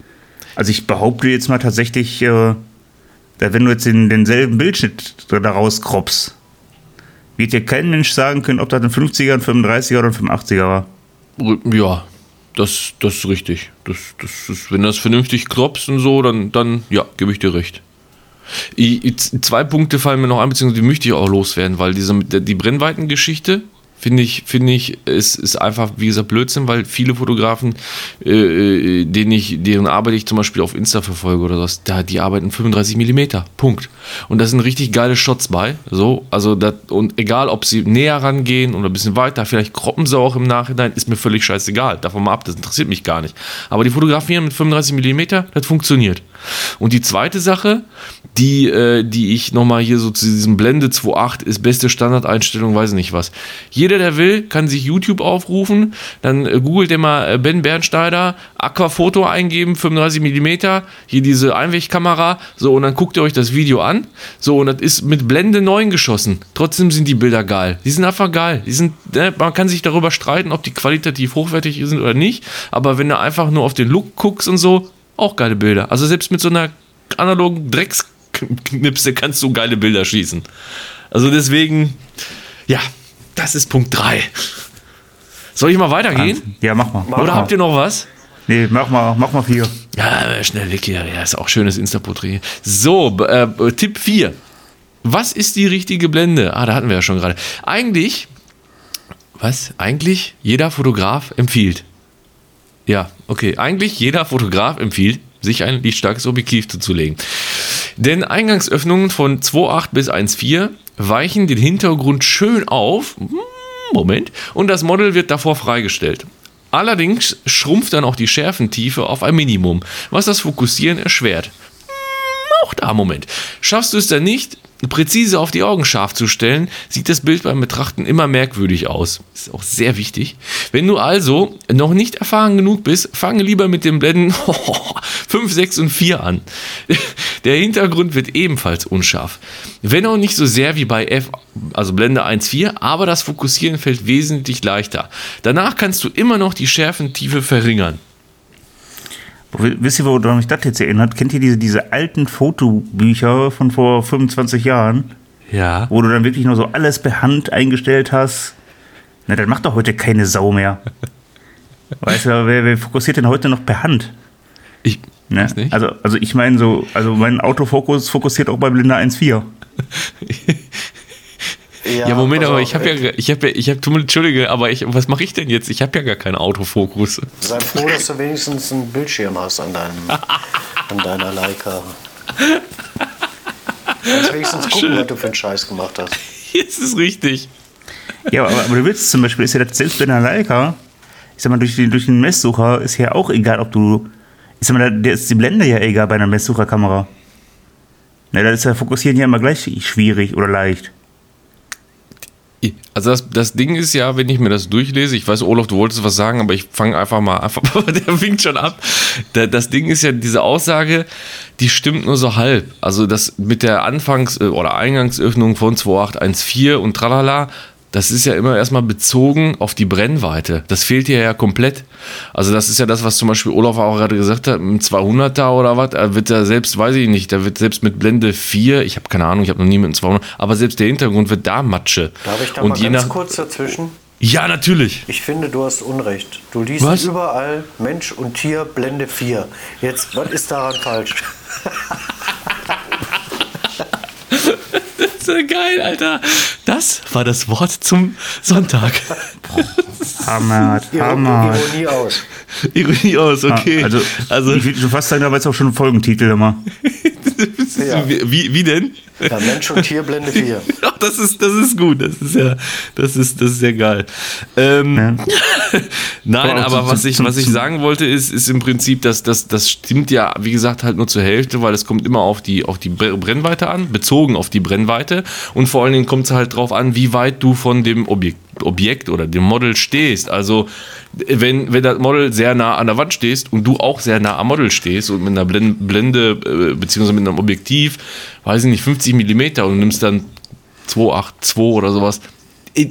Also ich behaupte jetzt mal tatsächlich, äh, da wenn du jetzt den, denselben Bildschnitt da rauskroppst, wird dir kein Mensch sagen können, ob das ein 50er, ein 35er oder ein 85er war. Ja, das, das ist richtig. Das, das ist, wenn das vernünftig klopfst und so, dann, dann ja, gebe ich dir recht. I, i- zwei Punkte fallen mir noch ein, beziehungsweise die möchte ich auch loswerden, weil diese, die Brennweitengeschichte finde ich, finde ich, ist, ist einfach, wie gesagt, Blödsinn, weil viele Fotografen, äh, äh, denen ich, deren Arbeit ich zum Beispiel auf Insta verfolge oder was, da, die arbeiten 35 mm, Punkt. Und da sind richtig geile Shots bei, so, also das, und egal, ob sie näher rangehen oder ein bisschen weiter, vielleicht kroppen sie auch im Nachhinein, ist mir völlig scheißegal, davon mal ab, das interessiert mich gar nicht. Aber die fotografieren mit 35 mm, das funktioniert. Und die zweite Sache, die, äh, die ich nochmal hier so zu diesem Blende 2.8 ist beste Standardeinstellung, weiß ich nicht was. Jeder, der will, kann sich YouTube aufrufen, dann äh, googelt immer äh, Ben Bernsteider, Aquafoto eingeben, 35 mm, hier diese Einwegkamera, so und dann guckt ihr euch das Video an. So und das ist mit Blende 9 geschossen. Trotzdem sind die Bilder geil. Die sind einfach geil. Die sind, ne, man kann sich darüber streiten, ob die qualitativ hochwertig sind oder nicht, aber wenn du einfach nur auf den Look guckst und so, auch geile Bilder. Also selbst mit so einer analogen Drecksknipse kannst du geile Bilder schießen. Also deswegen, ja, das ist Punkt 3. Soll ich mal weitergehen? Ja, mach mal. Oder habt ihr noch was? Nee, mach mal, mach mal vier. Ja, schnell weg hier. Ja, ist auch schönes Insta-Porträt. So, äh, Tipp 4. Was ist die richtige Blende? Ah, da hatten wir ja schon gerade. Eigentlich, was? Eigentlich jeder Fotograf empfiehlt. Ja, okay. Eigentlich jeder Fotograf empfiehlt, sich ein lichtstarkes Objektiv zuzulegen. Denn Eingangsöffnungen von 2.8 bis 1.4 weichen den Hintergrund schön auf. Hm, Moment. Und das Model wird davor freigestellt. Allerdings schrumpft dann auch die Schärfentiefe auf ein Minimum, was das Fokussieren erschwert. Hm, Auch da, Moment. Schaffst du es dann nicht, präzise auf die Augen scharf zu stellen, sieht das Bild beim Betrachten immer merkwürdig aus. Ist auch sehr wichtig. Wenn du also noch nicht erfahren genug bist, fange lieber mit den Blenden 5, 6 und 4 an. Der Hintergrund wird ebenfalls unscharf. Wenn auch nicht so sehr wie bei F, also Blende 1.4, aber das Fokussieren fällt wesentlich leichter. Danach kannst du immer noch die Schärfentiefe verringern. Wisst ihr, woran mich das jetzt erinnert? Kennt ihr diese, diese alten Fotobücher von vor 25 Jahren? Ja. Wo du dann wirklich nur so alles per Hand eingestellt hast? Na, das macht doch heute keine Sau mehr. weißt du, wer, wer fokussiert denn heute noch per Hand? Ich Ne? nicht. Also, also ich meine so, also mein Autofokus fokussiert auch bei Blinde 1.4. Ja, Moment, pass aber auf, ich habe ja, ich habe, ich habe, entschuldige, aber ich, was mache ich denn jetzt? Ich habe ja gar keinen Autofokus. Sei froh, dass du wenigstens einen Bildschirm hast an, deinem, an deiner Leica. Kannst wenigstens gucken, was du für einen Scheiß gemacht hast. Jetzt ist richtig. Ja, aber, aber du willst zum Beispiel, ist ja das selbst bei einer Leica, ich sag mal, durch den, durch den Messsucher ist ja auch egal, ob du, ich sag mal, der ist die Blende ja egal bei einer Messsucherkamera. Na, da ist ja Fokussieren ja immer gleich schwierig oder leicht. Also das, das Ding ist ja, wenn ich mir das durchlese, ich weiß, Olaf, du wolltest was sagen, aber ich fange einfach mal einfach, der winkt schon ab. Da- Das Ding ist ja, diese Aussage, die stimmt nur so halb. Also das mit der Anfangs- äh, oder Eingangsöffnung von 2814 und tralala, das ist ja immer erstmal bezogen auf die Brennweite. Das fehlt hier ja komplett. Also das ist ja das, was zum Beispiel Olaf auch gerade gesagt hat, im 200er oder was, da wird er selbst, weiß ich nicht, da wird selbst mit Blende 4, ich habe keine Ahnung, ich habe noch nie mit einem 200, aber selbst der Hintergrund wird da Matsche. Darf ich da Und mal ganz nach- kurz dazwischen? Ja, natürlich. Ich finde, du hast Unrecht. Du liest Was? überall Mensch und Tier, Blende 4. Jetzt, was ist daran falsch? Ja geil, Alter. Das war das Wort zum Sonntag. Hammer, Hammer. Ironie aus. Ironie aus, okay. Also, also ich würde schon fast sagen, da war jetzt auch schon ein Folgentitel immer. Ja. wie, wie, denn? Ja, Mensch und Tier, Blende 4. Ach, das ist, das ist gut. Das ist ja, das ist, das ist ja geil. Ähm, Ja. Nein, Aber aber was ich, was ich sagen wollte, ist, ist im Prinzip, dass das, das stimmt ja, wie gesagt, halt nur zur Hälfte, weil es kommt immer auf die, auf die Bre- Brennweite an, bezogen auf die Brennweite. Und vor allen Dingen kommt es halt drauf an, wie weit du von dem Objekt, Objekt oder dem Model stehst. Also, wenn, wenn das Model sehr nah an der Wand stehst und du auch sehr nah am Model stehst und mit einer Blen- Blende, äh, beziehungsweise mit einem Objektiv, weiß ich nicht, 50 Millimeter und nimmst dann 282 oder sowas.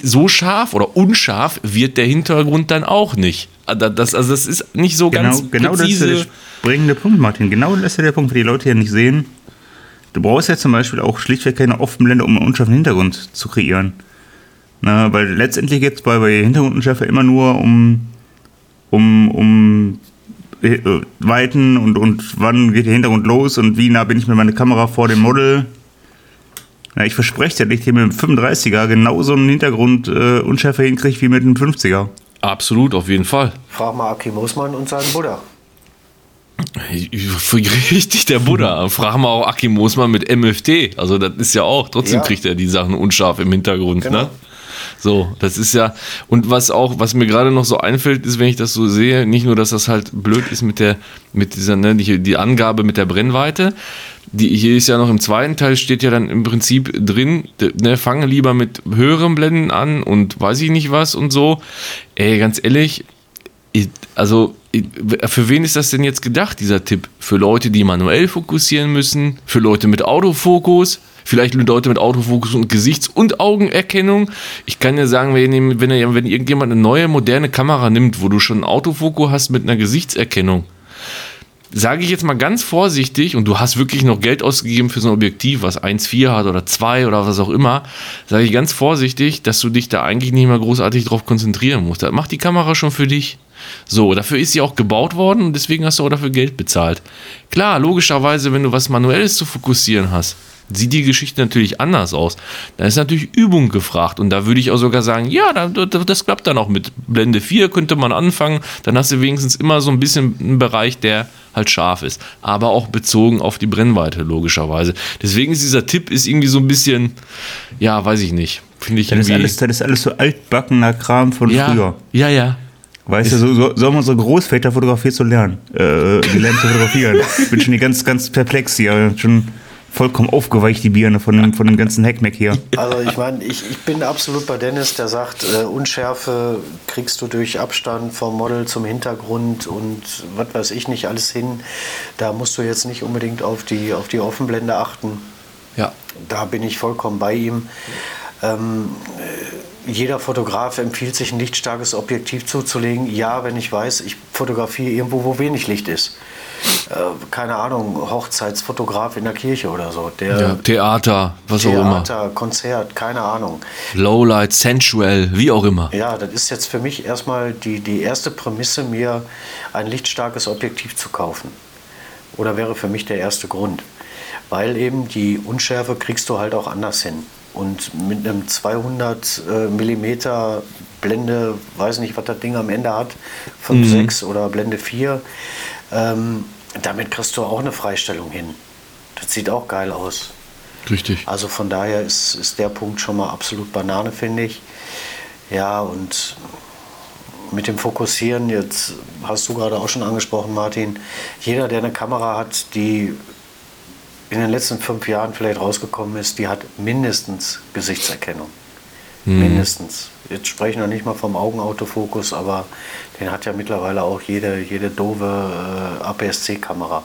So scharf oder unscharf wird der Hintergrund dann auch nicht. Also Das, also das ist nicht so Genau, ganz genau das ist präzise. der springende Punkt, Martin. Genau das ist ja der Punkt, den die Leute hier nicht sehen. Du brauchst ja zum Beispiel auch schlichtweg keine Offenblende, um einen unscharfen Hintergrund zu kreieren. Na, weil letztendlich geht es bei, bei Hintergrundunschärfe immer nur um, um, um äh, Weiten und, und wann geht der Hintergrund los und wie nah bin ich mit meiner Kamera vor dem Model. Na, ich verspreche dir, dass ich hier mit dem 35er genauso einen Hintergrund äh, unschärfer hinkriege wie mit dem 50er. Absolut, auf jeden Fall. Frag mal Aki Moosmann und seinen Buddha. Richtig, der Buddha. Frag mal auch Aki Moosmann mit MFT. Also das ist ja auch, trotzdem Ja. kriegt er die Sachen unscharf im Hintergrund. Genau. Ne? So, das ist ja, und was auch, was mir gerade noch so einfällt, ist, wenn ich das so sehe, nicht nur, dass das halt blöd ist mit der, mit dieser, ne, die, die Angabe mit der Brennweite, die hier ist ja noch im zweiten Teil steht ja dann im Prinzip drin, ne, fange lieber mit höheren Blenden an und weiß ich nicht was und so. Ey, ganz ehrlich, ich, also für wen ist das denn jetzt gedacht, dieser Tipp? Für Leute, die manuell fokussieren müssen, für Leute mit Autofokus, vielleicht Leute mit Autofokus und Gesichts- und Augenerkennung. Ich kann ja sagen, wenn, wenn, wenn irgendjemand eine neue, moderne Kamera nimmt, wo du schon Autofokus hast mit einer Gesichtserkennung, sage ich jetzt mal ganz vorsichtig, und du hast wirklich noch Geld ausgegeben für so ein Objektiv, was 1,4 hat oder 2 oder was auch immer, sage ich ganz vorsichtig, dass du dich da eigentlich nicht mehr großartig drauf konzentrieren musst. Das macht die Kamera schon für dich. So, dafür ist sie auch gebaut worden und deswegen hast du auch dafür Geld bezahlt. Klar, logischerweise, wenn du was Manuelles zu fokussieren hast, sieht die Geschichte natürlich anders aus. Da ist natürlich Übung gefragt. Und da würde ich auch sogar sagen, ja, das klappt dann auch mit Blende 4 könnte man anfangen. Dann hast du wenigstens immer so ein bisschen einen Bereich, der halt scharf ist. Aber auch bezogen auf die Brennweite, logischerweise. Deswegen ist dieser Tipp ist irgendwie so ein bisschen, ja, weiß ich nicht. Finde ich das irgendwie. Ist alles, das ist alles so altbackener Kram von ja, früher. Ja, ja. Weißt du, so, so, so haben unsere Großväter fotografiert zu lernen. Äh, gelernt zu fotografieren. Ich bin schon die ganz, ganz perplex hier. Schon vollkommen aufgeweicht, die Birne von dem, von dem ganzen Hackmack hier. Also ich meine, ich, ich bin absolut bei Dennis, der sagt, äh, Unschärfe kriegst du durch Abstand vom Model zum Hintergrund und was weiß ich nicht alles hin. Da musst du jetzt nicht unbedingt auf die, auf die Offenblende achten. Ja. Da bin ich vollkommen bei ihm. Ähm, jeder Fotograf empfiehlt sich ein lichtstarkes Objektiv zuzulegen. Ja, wenn ich weiß, ich fotografiere irgendwo, wo wenig Licht ist. Äh, keine Ahnung, Hochzeitsfotograf in der Kirche oder so. Der ja, Theater, was auch immer. Theater, Konzert, keine Ahnung. Lowlight, Sensual, wie auch immer. Ja, das ist jetzt für mich erstmal die, die erste Prämisse, mir ein lichtstarkes Objektiv zu kaufen. Oder wäre für mich der erste Grund. Weil eben die Unschärfe kriegst du halt auch anders hin. Und mit einem 200 äh, Millimeter Blende, weiß nicht, was das Ding am Ende hat, 5,6 mhm. oder Blende 4, ähm, damit kriegst du auch eine Freistellung hin. Das sieht auch geil aus. Richtig. Also von daher ist, ist der Punkt schon mal absolut Banane, finde ich. Ja, und mit dem Fokussieren, jetzt hast du gerade auch schon angesprochen, Martin, jeder, der eine Kamera hat, die in den letzten fünf Jahren vielleicht rausgekommen ist, die hat mindestens Gesichtserkennung. Hm. Mindestens. Jetzt sprechen wir nicht mal vom Augenautofokus, aber den hat ja mittlerweile auch jede, jede doofe äh, APS-C-Kamera.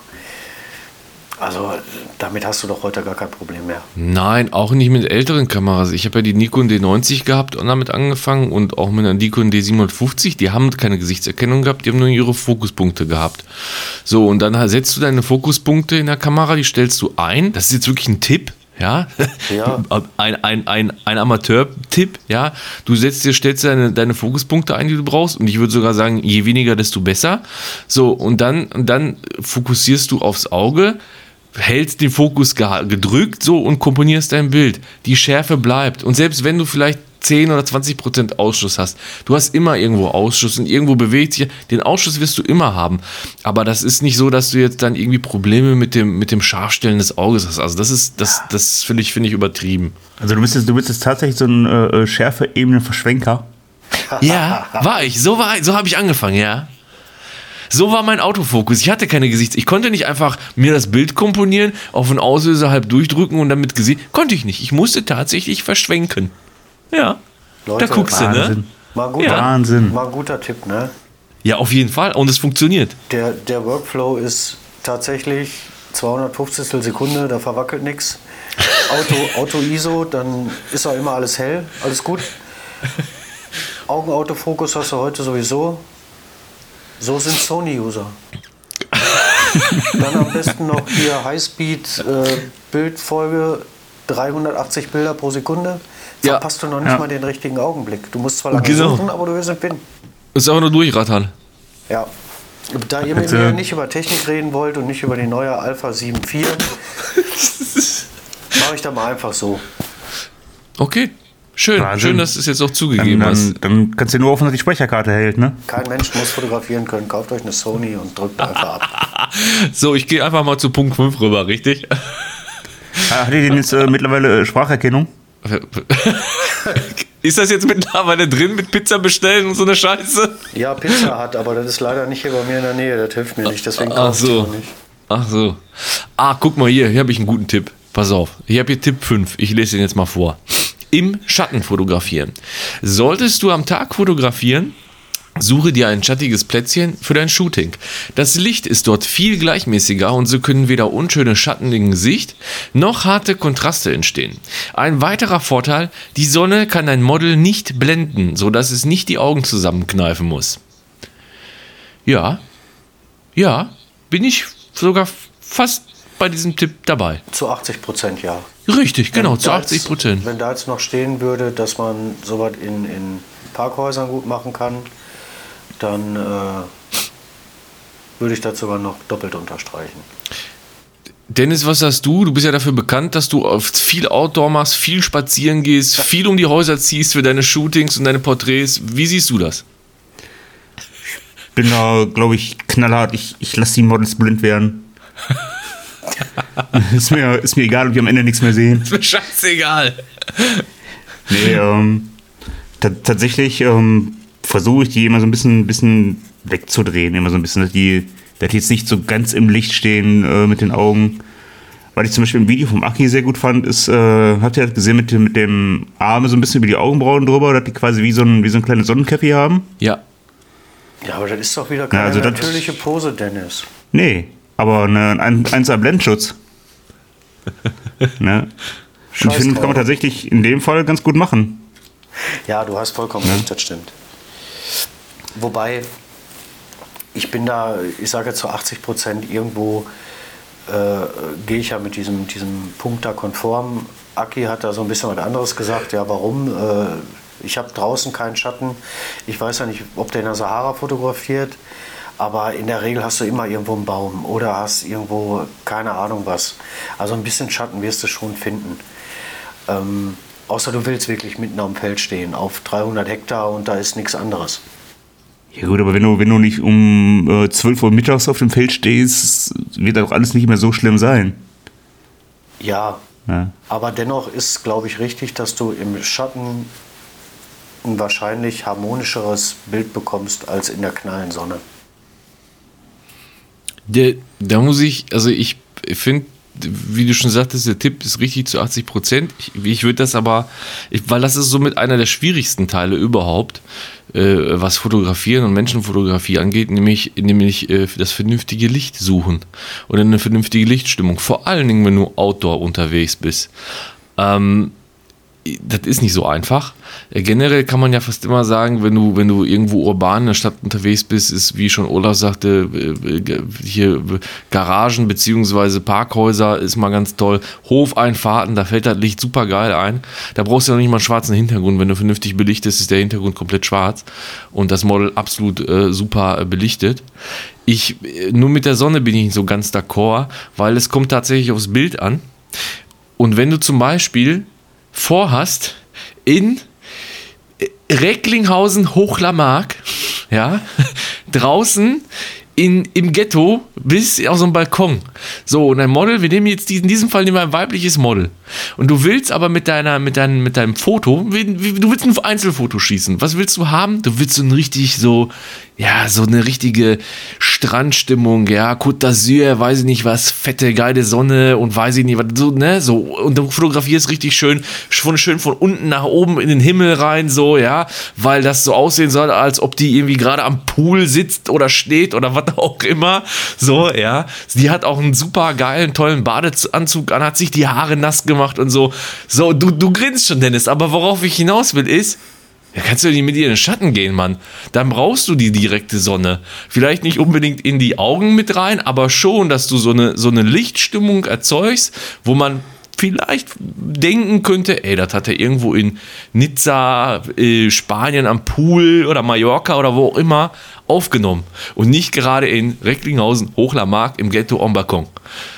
Also damit hast du doch heute gar kein Problem mehr. Nein, auch nicht mit älteren Kameras. Ich habe ja die Nikon D90 gehabt und damit angefangen und auch mit einer Nikon D750. Die haben keine Gesichtserkennung gehabt, die haben nur ihre Fokuspunkte gehabt. So, und dann setzt du deine Fokuspunkte in der Kamera, die stellst du ein. Das ist jetzt wirklich ein Tipp. Ja, ja. ein, ein, ein, ein Amateur-Tipp, ja. Du setzt dir, stellst deine, deine Fokuspunkte ein, die du brauchst, und ich würde sogar sagen, je weniger, desto besser. So, und dann, und dann fokussierst du aufs Auge, hältst den Fokus gedrückt so und komponierst dein Bild. Die Schärfe bleibt. Und selbst wenn du vielleicht 10 oder 20 Prozent Ausschuss hast, du hast immer irgendwo Ausschuss und irgendwo bewegt sich. Den Ausschuss wirst du immer haben. Aber das ist nicht so, dass du jetzt dann irgendwie Probleme mit dem, mit dem Scharfstellen des Auges hast. Also das ist, das, das finde ich, finde ich übertrieben. Also du bist jetzt, du bist jetzt tatsächlich so ein äh, äh Schärfe-Ebene-Verschwenker. ja, war ich. So war so habe ich angefangen, ja. So war mein Autofokus. Ich hatte keine Gesichts. Ich konnte nicht einfach mir das Bild komponieren, auf den Auslöser halb durchdrücken und damit gesehen. Konnte ich nicht. Ich musste tatsächlich verschwenken. Ja. Leute, da guckst Wahnsinn. du, ne? Mal guter, ja. Wahnsinn. Mal ein guter Tipp, ne? Ja, auf jeden Fall. Und es funktioniert. Der, der Workflow ist tatsächlich 250 Sekunde, da verwackelt nichts. Auto, Auto ISO, dann ist auch immer alles hell, alles gut. Augenautofokus hast du heute sowieso. So sind Sony-User. Dann am besten noch hier Highspeed-Bildfolge, äh, 380 Bilder pro Sekunde. Verpasst ja. du noch nicht ja. mal den richtigen Augenblick. Du musst zwar lange genau. suchen, aber du wirst ihn finden. Ist auch nur durchrattern. Ja. Da ihr mit mir nicht über Technik reden wollt und nicht über die neue Alpha 7.4, mache ich da mal einfach so. Okay. Schön, Wahnsinn. schön, dass du es jetzt auch zugegeben dann, hast. Dann kannst du nur hoffen, dass die Speicherkarte hält, ne? Kein Mensch muss fotografieren können. Kauft euch eine Sony und drückt einfach ab. so, ich gehe einfach mal zu Punkt 5 rüber, richtig? Hat ihr denn jetzt äh, mittlerweile äh, Spracherkennung? Ist das jetzt mittlerweile drin mit Pizza bestellen und so eine Scheiße? Ja, Pizza hat, aber das ist leider nicht hier bei mir in der Nähe. Das hilft mir nicht. Deswegen Ach kaufe ich so. auch nicht. Ach so. Ah, guck mal hier, hier habe ich einen guten Tipp. Pass auf, ich habe hier Tipp 5. Ich lese den jetzt mal vor. Im Schatten fotografieren. Solltest du am Tag fotografieren, Suche dir ein schattiges Plätzchen für dein Shooting. Das Licht ist dort viel gleichmäßiger und so können weder unschöne Schatten im Gesicht noch harte Kontraste entstehen. Ein weiterer Vorteil, die Sonne kann dein Model nicht blenden, sodass es nicht die Augen zusammenkneifen muss. Ja, ja, bin ich sogar fast bei diesem Tipp dabei. Zu 80 Prozent ja. Richtig, genau, zu da 80 jetzt- Prozent. Wenn da jetzt noch stehen würde, dass man sowas in, in Parkhäusern gut machen kann, dann äh, würde ich das sogar noch doppelt unterstreichen. Dennis, was hast du? Du bist ja dafür bekannt, dass du oft viel Outdoor machst, viel spazieren gehst, viel um die Häuser ziehst für deine Shootings und deine Porträts. Wie siehst du das? Bin da, glaube ich, knallhart. Ich, ich lasse die Models blind werden. ist, mir, ist mir egal, ob die am Ende nichts mehr sehen. Ist mir scheißegal. Nee, ähm, ta tatsächlich ähm, versuche ich die immer so ein bisschen, bisschen wegzudrehen, immer so ein bisschen, dass die, dass die jetzt nicht so ganz im Licht stehen äh, mit den Augen. Was ich zum Beispiel im Video vom Aki sehr gut fand, ist, äh, habt ihr das gesehen mit dem, mit dem Arm so ein bisschen über die Augenbrauen drüber, dass die quasi wie so ein, wie so ein kleines Sonnenkäppi haben? Ja. Ja, aber das ist doch wieder keine also das- natürliche Pose, Dennis. Nee, aber ein 1er Blendschutz. ne? Und ich finde, das kann man tatsächlich in dem Fall ganz gut machen. Ja, du hast vollkommen recht, das stimmt. Wobei, ich bin da, ich sage jetzt zu 80 Prozent irgendwo, äh, gehe ich ja mit diesem, diesem Punkt da konform. Aki hat da so ein bisschen was anderes gesagt. Ja, warum? Äh, ich habe draußen keinen Schatten. Ich weiß ja nicht, ob der in der Sahara fotografiert. Aber in der Regel hast du immer irgendwo einen Baum oder hast irgendwo keine Ahnung was. Also ein bisschen Schatten wirst du schon finden. Ähm, außer du willst wirklich mitten am Feld stehen, auf 300 Hektar und da ist nichts anderes. Ja gut, aber wenn du, wenn du nicht um äh, 12 Uhr mittags auf dem Feld stehst, wird auch alles nicht mehr so schlimm sein. Ja, Ja. aber dennoch ist, glaube ich, richtig, dass du im Schatten ein wahrscheinlich harmonischeres Bild bekommst als in der knallen Sonne. Der, da muss ich, also ich finde, wie du schon sagtest, der Tipp ist richtig zu 80 Prozent. Ich, ich würde das aber, ich, weil das ist somit einer der schwierigsten Teile überhaupt, äh, was Fotografieren und Menschenfotografie angeht, nämlich, nämlich äh, das vernünftige Licht suchen und eine vernünftige Lichtstimmung. Vor allen Dingen, wenn du outdoor unterwegs bist. Ähm, das ist nicht so einfach. Äh, Generell kann man ja fast immer sagen, wenn du, wenn du irgendwo urban in der Stadt unterwegs bist, ist, wie schon Olaf sagte, äh, äh, hier Garagen beziehungsweise Parkhäuser ist mal ganz toll. Hofeinfahrten, da fällt das Licht super geil ein. Da brauchst du ja noch nicht mal einen schwarzen Hintergrund. Wenn du vernünftig belichtest, ist der Hintergrund komplett schwarz und das Model absolut äh, super belichtet. Ich, nur mit der Sonne bin ich nicht so ganz d'accord, weil es kommt tatsächlich aufs Bild an. Und wenn du zum Beispiel vorhast, in Recklinghausen Hochlamark, ja, draußen in, im Ghetto bis auf so einen Balkon. So, und ein Model, wir nehmen jetzt in diesem Fall nehmen wir ein weibliches Model. Und du willst aber mit deiner, mit deinem, mit deinem Foto, du willst ein Einzelfoto schießen. Was willst du haben? Du willst so ein richtig so, ja, so eine richtige Strandstimmung, ja, Côte d'Azur, weiß ich nicht was, fette, geile Sonne und weiß ich nicht was, so, ne, so, und du fotografierst richtig schön, von, schön von unten nach oben in den Himmel rein, so, ja, weil das so aussehen soll, als ob die irgendwie gerade am Pool sitzt oder steht oder was auch immer, so, ja. Die hat auch einen super geilen, tollen Badeanzug an, hat sich die Haare nass gemacht und so. So, du, du grinst schon, Dennis, aber worauf ich hinaus will, ist, ja, kannst du nicht mit ihr in den Schatten gehen, Mann. Dann brauchst du die direkte Sonne. Vielleicht nicht unbedingt in die Augen mit rein, aber schon, dass du so eine, so eine Lichtstimmung erzeugst, wo man vielleicht denken könnte, ey, das hat er irgendwo in Nizza, äh, Spanien am Pool oder Mallorca oder wo auch immer aufgenommen. Und nicht gerade in Recklinghausen, Hochlermark im Ghetto am Balkon.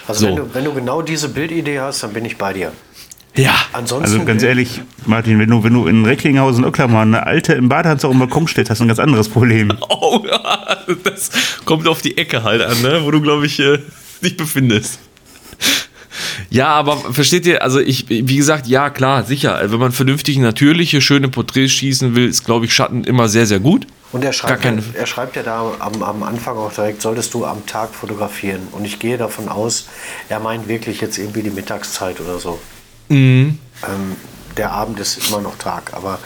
Also So. wenn, du, wenn du genau diese Bildidee hast, dann bin ich bei dir. Ja. Ansonsten Also ganz ehrlich, Martin, wenn du, wenn du in Recklinghausen Ocklammer eine alte im Badeanzug am Balkon stellst, hast du ein ganz anderes Problem. Oh, ja, das kommt auf die Ecke halt an, ne? wo du, glaube ich, äh, dich befindest. Ja, aber versteht ihr, also ich, wie gesagt, ja, klar, sicher. Wenn man vernünftig natürliche, schöne Porträts schießen will, ist, glaube ich, Schatten immer sehr, sehr gut. Und er schreibt, ja, er schreibt ja da am, am Anfang auch direkt, solltest du am Tag fotografieren. Und ich gehe davon aus, er meint wirklich jetzt irgendwie die Mittagszeit oder so. Mhm. Ähm, der Abend ist immer noch Tag, aber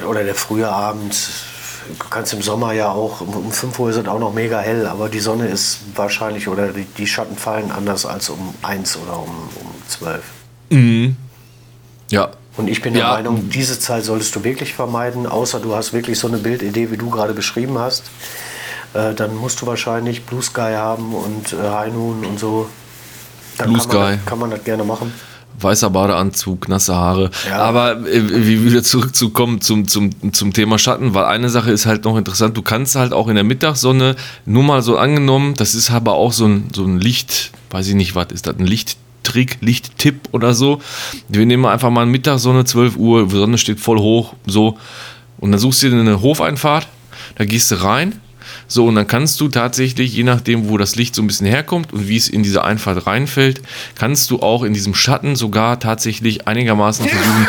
äh, oder der frühe Abend. Du kannst im Sommer ja auch, um, um 5 Uhr ist es auch noch mega hell, aber die Sonne ist wahrscheinlich oder die, die Schatten fallen anders als um 1 oder um, um 12. Ja. Und ich bin der Ja. Meinung, diese Zeit solltest du wirklich vermeiden, außer du hast wirklich so eine Bildidee, wie du gerade beschrieben hast. Äh, dann musst du wahrscheinlich Blue Sky haben und äh, High Noon und so. Dann Blue kann man, Sky. kann man das gerne machen. Weißer Badeanzug, nasse Haare. Ja. Aber äh, wie wieder zurückzukommen zum, zum, zum Thema Schatten, weil eine Sache ist halt noch interessant, du kannst halt auch in der Mittagssonne, nur mal so angenommen, das ist aber auch so ein, so ein Licht, weiß ich nicht, was ist das, ein Lichttrick, Lichttipp oder so. Wir nehmen einfach mal Mittagssonne, 12 Uhr, die Sonne steht voll hoch, so. Und dann suchst du dir eine Hofeinfahrt, da gehst du rein, so, und dann kannst du tatsächlich, je nachdem, wo das Licht so ein bisschen herkommt und wie es in diese Einfahrt reinfällt, kannst du auch in diesem Schatten sogar tatsächlich einigermaßen versuchen,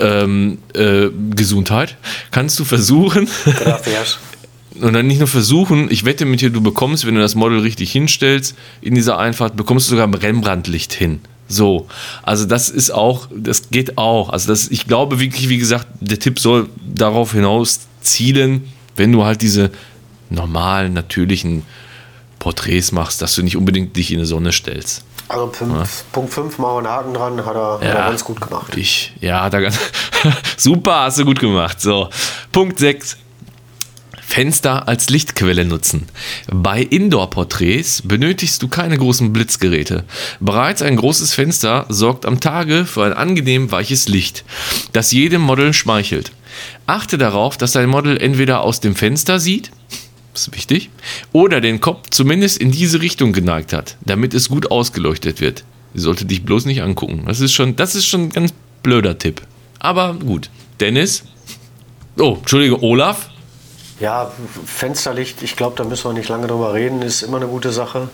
ähm, äh, Gesundheit, kannst du versuchen, und dann nicht nur versuchen, ich wette mit dir, du bekommst, wenn du das Model richtig hinstellst, in dieser Einfahrt, bekommst du sogar ein Rembrandtlicht hin. So, also das ist auch, das geht auch. Also das, ich glaube wirklich, wie gesagt, der Tipp soll darauf hinaus zielen, wenn du halt diese normalen, natürlichen Porträts machst, dass du nicht unbedingt dich in die Sonne stellst. Also fünf, Punkt 5 machen wir einen Haken dran, hat er, hat er ganz gut gemacht. Ich, ja, da ganz, super, hast du gut gemacht. So, Punkt 6. Fenster als Lichtquelle nutzen. Bei Indoor-Porträts benötigst du keine großen Blitzgeräte. Bereits ein großes Fenster sorgt am Tage für ein angenehm weiches Licht, das jedem Model schmeichelt. Achte darauf, dass dein Model entweder aus dem Fenster sieht, ist wichtig, oder den Kopf zumindest in diese Richtung geneigt hat, damit es gut ausgeleuchtet wird. Sie sollte dich bloß nicht angucken. Das ist schon, das ist schon ein ganz blöder Tipp. Aber gut. Dennis? Oh, Entschuldige, Olaf? Ja, Fensterlicht, ich glaube, da müssen wir nicht lange drüber reden, ist immer eine gute Sache.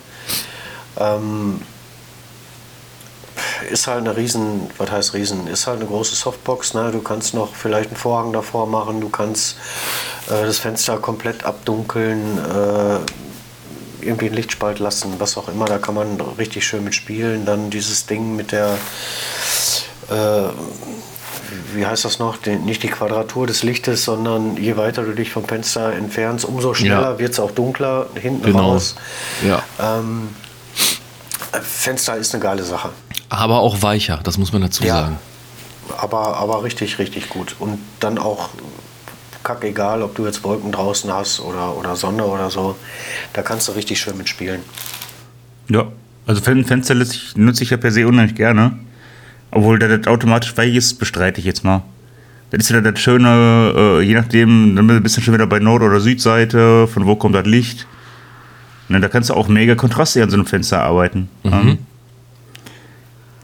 Ähm, ist halt eine riesen, was heißt riesen, ist halt eine große Softbox. Ne? Du kannst noch vielleicht einen Vorhang davor machen, du kannst äh, das Fenster komplett abdunkeln, äh, irgendwie einen Lichtspalt lassen, was auch immer. Da kann man richtig schön mit spielen. Dann dieses Ding mit der, äh, wie heißt das noch, Den, nicht die Quadratur des Lichtes, sondern je weiter du dich vom Fenster entfernst, umso schneller Ja. wird es auch dunkler hinten Genau. raus. Ja. Ähm, Fenster ist eine geile Sache. Aber auch weicher, das muss man dazu Ja. sagen. Aber, aber richtig, richtig gut. Und dann auch kack egal, ob du jetzt Wolken draußen hast oder, oder Sonne oder so. Da kannst du richtig schön mitspielen. Ja, also Fen- Fenster nutze ich, nutze ich ja per se unheimlich gerne. Obwohl der das automatisch weich ist, bestreite ich jetzt mal. Das ist wieder das Schöne, äh, je nachdem, dann bist du schon wieder bei Nord- oder Südseite, von wo kommt das Licht. Ne, da kannst du auch mega Kontraste an so einem Fenster arbeiten. Ähm,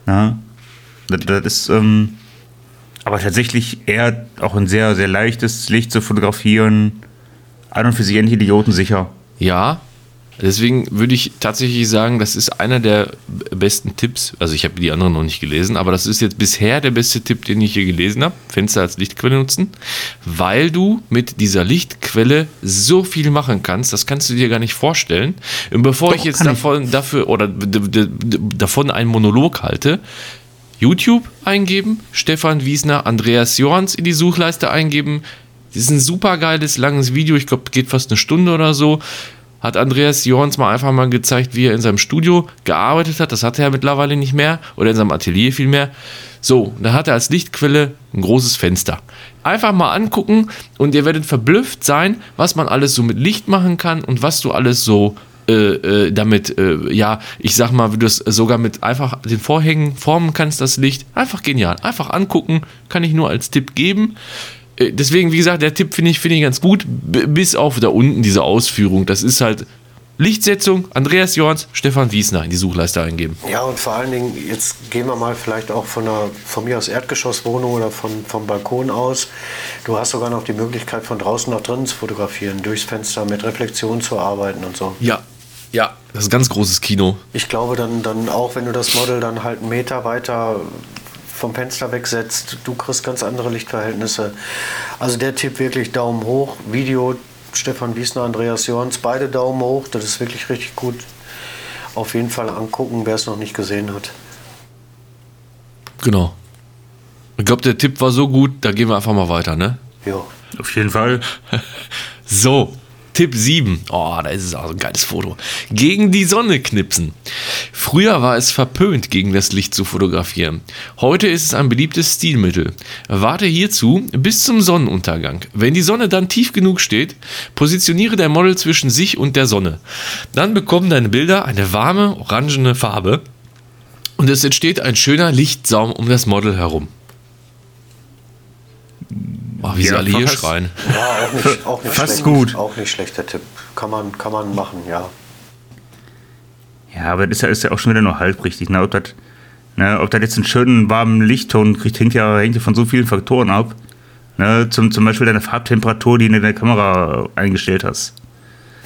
ja, das, das ist ähm, aber tatsächlich eher auch ein sehr, sehr leichtes Licht zu fotografieren. An und für sich endlich idiotensicher. Ja, deswegen würde ich tatsächlich sagen, das ist einer der besten Tipps. Also ich habe die anderen noch nicht gelesen, aber das ist jetzt bisher der beste Tipp, den ich hier gelesen habe. Fenster als Lichtquelle nutzen, weil du mit dieser Lichtquelle so viel machen kannst, das kannst du dir gar nicht vorstellen. Und bevor Doch, ich jetzt kann ich. davon dafür oder davon einen Monolog halte, YouTube eingeben, Stefan Wiesner, Andreas Jorns in die Suchleiste eingeben. Das ist ein super geiles, langes Video, ich glaube, geht fast eine Stunde oder so. Hat Andreas Jorns mal einfach mal gezeigt, wie er in seinem Studio gearbeitet hat. Das hat er ja mittlerweile nicht mehr. Oder in seinem Atelier vielmehr. So, da hat er als Lichtquelle ein großes Fenster. Einfach mal angucken und ihr werdet verblüfft sein, was man alles so mit Licht machen kann und was du alles so äh, äh, damit, äh, ja, ich sag mal, wie du es sogar mit einfach den Vorhängen formen kannst, das Licht. Einfach genial. Einfach angucken, kann ich nur als Tipp geben. Äh, Deswegen, wie gesagt, der Tipp finde ich, finde ich ganz gut, bis auf da unten diese Ausführung. Das ist halt Lichtsetzung, Andreas Jorns, Stefan Wiesner in die Suchleiste eingeben. Ja, und vor allen Dingen, jetzt gehen wir mal vielleicht auch von, einer, von mir aus Erdgeschosswohnung oder von, vom Balkon aus. Du hast sogar noch die Möglichkeit, von draußen nach drinnen zu fotografieren, durchs Fenster mit Reflexion zu arbeiten und so. Ja, Ja, das ist ein ganz großes Kino. Ich glaube dann, dann auch, wenn du das Model dann halt einen Meter weiter vom Fenster wegsetzt, du kriegst ganz andere Lichtverhältnisse. Also der Tipp wirklich Daumen hoch. Video Stefan Wiesner, Andreas Jorns, beide Daumen hoch. Das ist wirklich richtig gut. Auf jeden Fall angucken, wer es noch nicht gesehen hat. Genau. Ich glaube, der Tipp war so gut, da gehen wir einfach mal weiter, ne? Ja. Auf jeden Fall. So, Tipp 7. Oh, da ist es auch ein geiles Foto. Gegen die Sonne knipsen. Früher war es verpönt, gegen das Licht zu fotografieren. Heute ist es ein beliebtes Stilmittel. Warte hierzu bis zum Sonnenuntergang. Wenn die Sonne dann tief genug steht, positioniere dein Model zwischen sich und der Sonne. Dann bekommen deine Bilder eine warme, orangene Farbe und es entsteht ein schöner Lichtsaum um das Model herum. Oh, wie sie Ja, alle hier schreien. Ja, auch nicht, auch nicht Fast schlecht. gut. Auch nicht schlechter Tipp. Kann man, kann man machen, ja. Ja, aber das ist ja, ist ja auch schon wieder nur halb richtig. Ne? Ob, das, ne? Ob das jetzt einen schönen warmen Lichtton kriegt, hängt ja, hängt ja von so vielen Faktoren ab. Ne? Zum, zum Beispiel deine Farbtemperatur, die du in der Kamera eingestellt hast.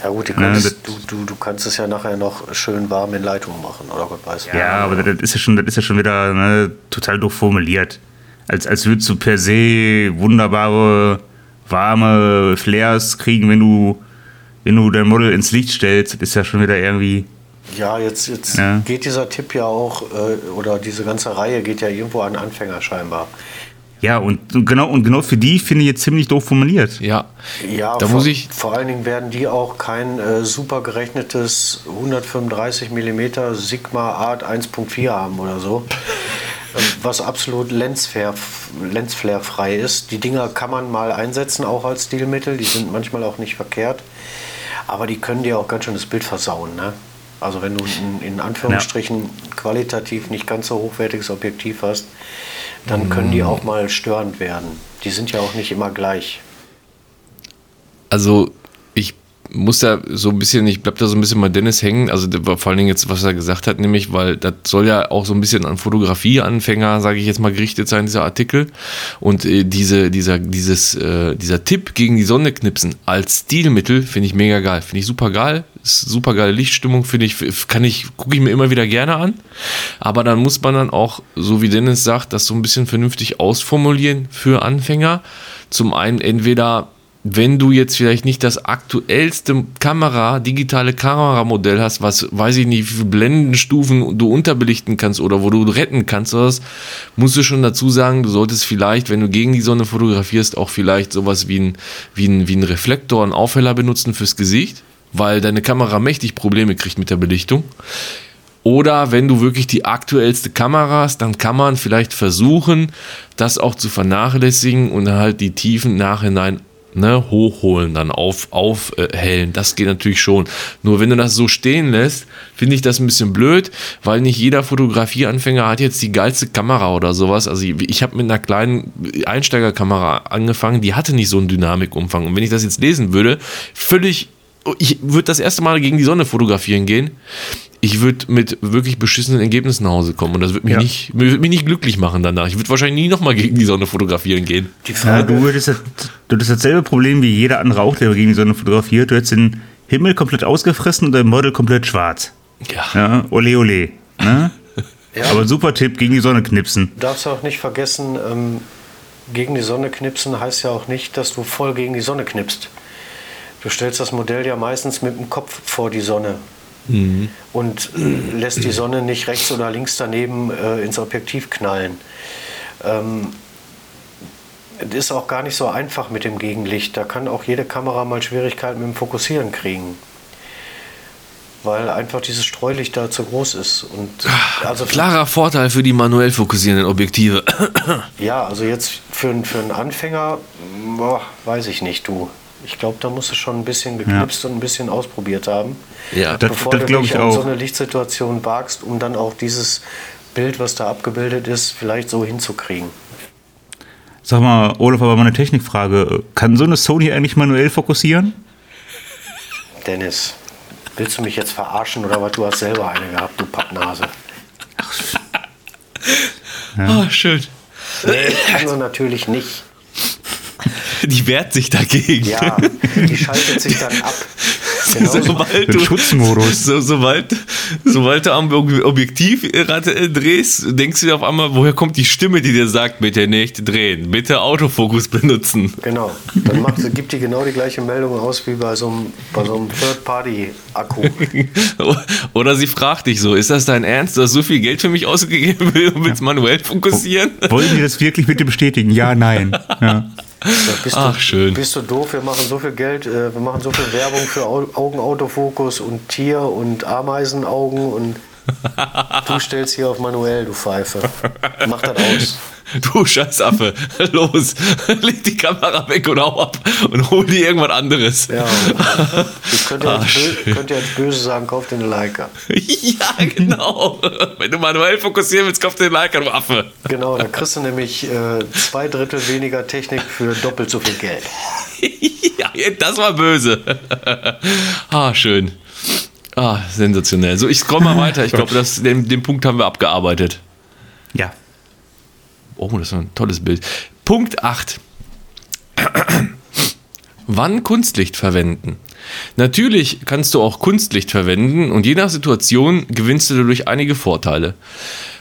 Ja gut, du Ja, kannst, das- du, du, du kannst es ja nachher noch schön warm in Leitung machen, oder Gott weiß. Ja, aber das ist ja schon, das ist ja schon wieder ne, total doof formuliert. Als, als würdest du per se wunderbare, warme Flares kriegen, wenn du, wenn du dein Model ins Licht stellst. Das ist ja schon wieder irgendwie. Ja, jetzt, jetzt Ja. geht dieser Tipp ja auch, äh, oder diese ganze Reihe geht ja irgendwo an Anfänger scheinbar. Ja, und genau, und genau für die finde ich jetzt ziemlich doof formuliert. Ja, Ja, da vor, muss ich. vor allen Dingen werden die auch kein äh, super gerechnetes 135 mm Sigma Art 1.4 haben oder so. Was absolut Lensflare, Lensflare frei ist. Die Dinger kann man mal einsetzen, auch als Stilmittel. Die sind manchmal auch nicht verkehrt. Aber die können dir auch ganz schön das Bild versauen. Ne? Also wenn du ein, in Anführungsstrichen qualitativ nicht ganz so hochwertiges Objektiv hast, dann können die auch mal störend werden. Die sind ja auch nicht immer gleich. Also, muss da so ein bisschen, ich bleib da so ein bisschen bei Dennis hängen, also vor allen Dingen jetzt, was er gesagt hat, nämlich, weil das soll ja auch so ein bisschen an Fotografieanfänger, sage ich jetzt mal, gerichtet sein, dieser Artikel. Und äh, diese, dieser, dieses, äh, dieser Tipp gegen die Sonne knipsen als Stilmittel finde ich mega geil. Finde ich super geil. Super geile Lichtstimmung, finde ich, kann ich, gucke ich mir immer wieder gerne an. Aber dann muss man dann auch, so wie Dennis sagt, das so ein bisschen vernünftig ausformulieren für Anfänger. Zum einen entweder wenn du jetzt vielleicht nicht das aktuellste Kamera, digitale Kameramodell hast, was weiß ich nicht, wie viele Blendenstufen du unterbelichten kannst oder wo du retten kannst, was, musst du schon dazu sagen, du solltest vielleicht, wenn du gegen die Sonne fotografierst, auch vielleicht sowas wie ein, wie ein, wie ein Reflektor, einen Aufheller benutzen fürs Gesicht, weil deine Kamera mächtig Probleme kriegt mit der Belichtung. Oder wenn du wirklich die aktuellste Kamera hast, dann kann man vielleicht versuchen, das auch zu vernachlässigen und halt die Tiefen nachhinein ne, hochholen, dann auf, aufhellen. Das geht natürlich schon. Nur wenn du das so stehen lässt, finde ich das ein bisschen blöd, weil nicht jeder Fotografieanfänger hat jetzt die geilste Kamera oder sowas. Also ich, ich habe mit einer kleinen Einsteigerkamera angefangen, die hatte nicht so einen Dynamikumfang. Und wenn ich das jetzt lesen würde, völlig ich würde das erste Mal gegen die Sonne fotografieren gehen. Ich würde mit wirklich beschissenen Ergebnissen nach Hause kommen und das würde mich, Ja. nicht, würd mich nicht glücklich machen danach. Ich würde wahrscheinlich nie nochmal gegen die Sonne fotografieren gehen. Die Ja, du, hättest das, du hättest dasselbe Problem wie jeder andere auch, der gegen die Sonne fotografiert. Du hättest den Himmel komplett ausgefressen und dein Model komplett schwarz. Ja. Ja, ole ole. Ne? Ja. Aber super Tipp, gegen die Sonne knipsen. Du darfst auch nicht vergessen, ähm, gegen die Sonne knipsen heißt ja auch nicht, dass du voll gegen die Sonne knipst. Du stellst das Modell ja meistens mit dem Kopf vor die Sonne und äh, lässt die Sonne nicht rechts oder links daneben äh, ins Objektiv knallen. Ähm, es ist auch gar nicht so einfach mit dem Gegenlicht. Da kann auch jede Kamera mal Schwierigkeiten mit dem Fokussieren kriegen. Weil einfach dieses Streulicht da zu groß ist. Und also Klarer Vorteil für die manuell fokussierenden Objektive. Ja, also jetzt für, einen- für einen Anfänger, boah, weiß ich nicht, du. Ich glaube, da musst du schon ein bisschen geknipst und ein bisschen ausprobiert haben, Ja, Das- bevor das du glaub dich ich an auch. so eine Lichtsituation wagst, um dann auch dieses Bild, was da abgebildet ist, vielleicht so hinzukriegen. Sag mal, Olaf, aber mal eine Technikfrage. Kann so eine Sony eigentlich manuell fokussieren? Dennis, willst du mich jetzt verarschen oder was? Du hast selber eine gehabt, du Pappnase. Ah, schön. Nee, kann sie natürlich nicht. Die wehrt sich dagegen. Ja, die schaltet sich dann ab. Sobald Den du, Schutzmodus. so, sobald, sobald du am Objektivrad äh, drehst, denkst du dir auf einmal, woher kommt die Stimme, die dir sagt, bitte nicht drehen, bitte Autofokus benutzen. genau. Dann macht, gibt die genau die gleiche Meldung aus wie bei so einem, bei so einem Third-Party-Akku. Oder sie fragt dich so, ist das dein Ernst? Du hast so viel Geld für mich ausgegeben und willst manuell fokussieren? Wollen die das wirklich bitte bestätigen? Ja, nein. Ja. Bist Ach, du, schön. Bist du doof? Wir machen so viel Geld, äh, wir machen so viel Werbung für Au Augenautofokus und Tier- und Ameisenaugen und du stellst hier auf manuell, du Pfeife. Mach das aus. Du Scheißaffe, los, leg die Kamera weg und hau ab und hol dir irgendwas anderes. Ja, ich könnte Ah, jetzt, könnt jetzt böse sagen, kauf dir eine Leica. Ja, genau. Wenn du manuell fokussieren willst, kauf dir den Leica, du Affe. Genau, da kriegst du nämlich äh, zwei Drittel weniger Technik für doppelt so viel Geld. Ja, das war böse. Ah, schön. Ah, sensationell. So, ich scroll mal weiter. Ich glaube, den, den Punkt haben wir abgearbeitet. ja. Oh, das ist ein tolles Bild. Punkt 8. Wann Kunstlicht verwenden? Natürlich kannst du auch Kunstlicht verwenden und je nach Situation gewinnst du dadurch einige Vorteile.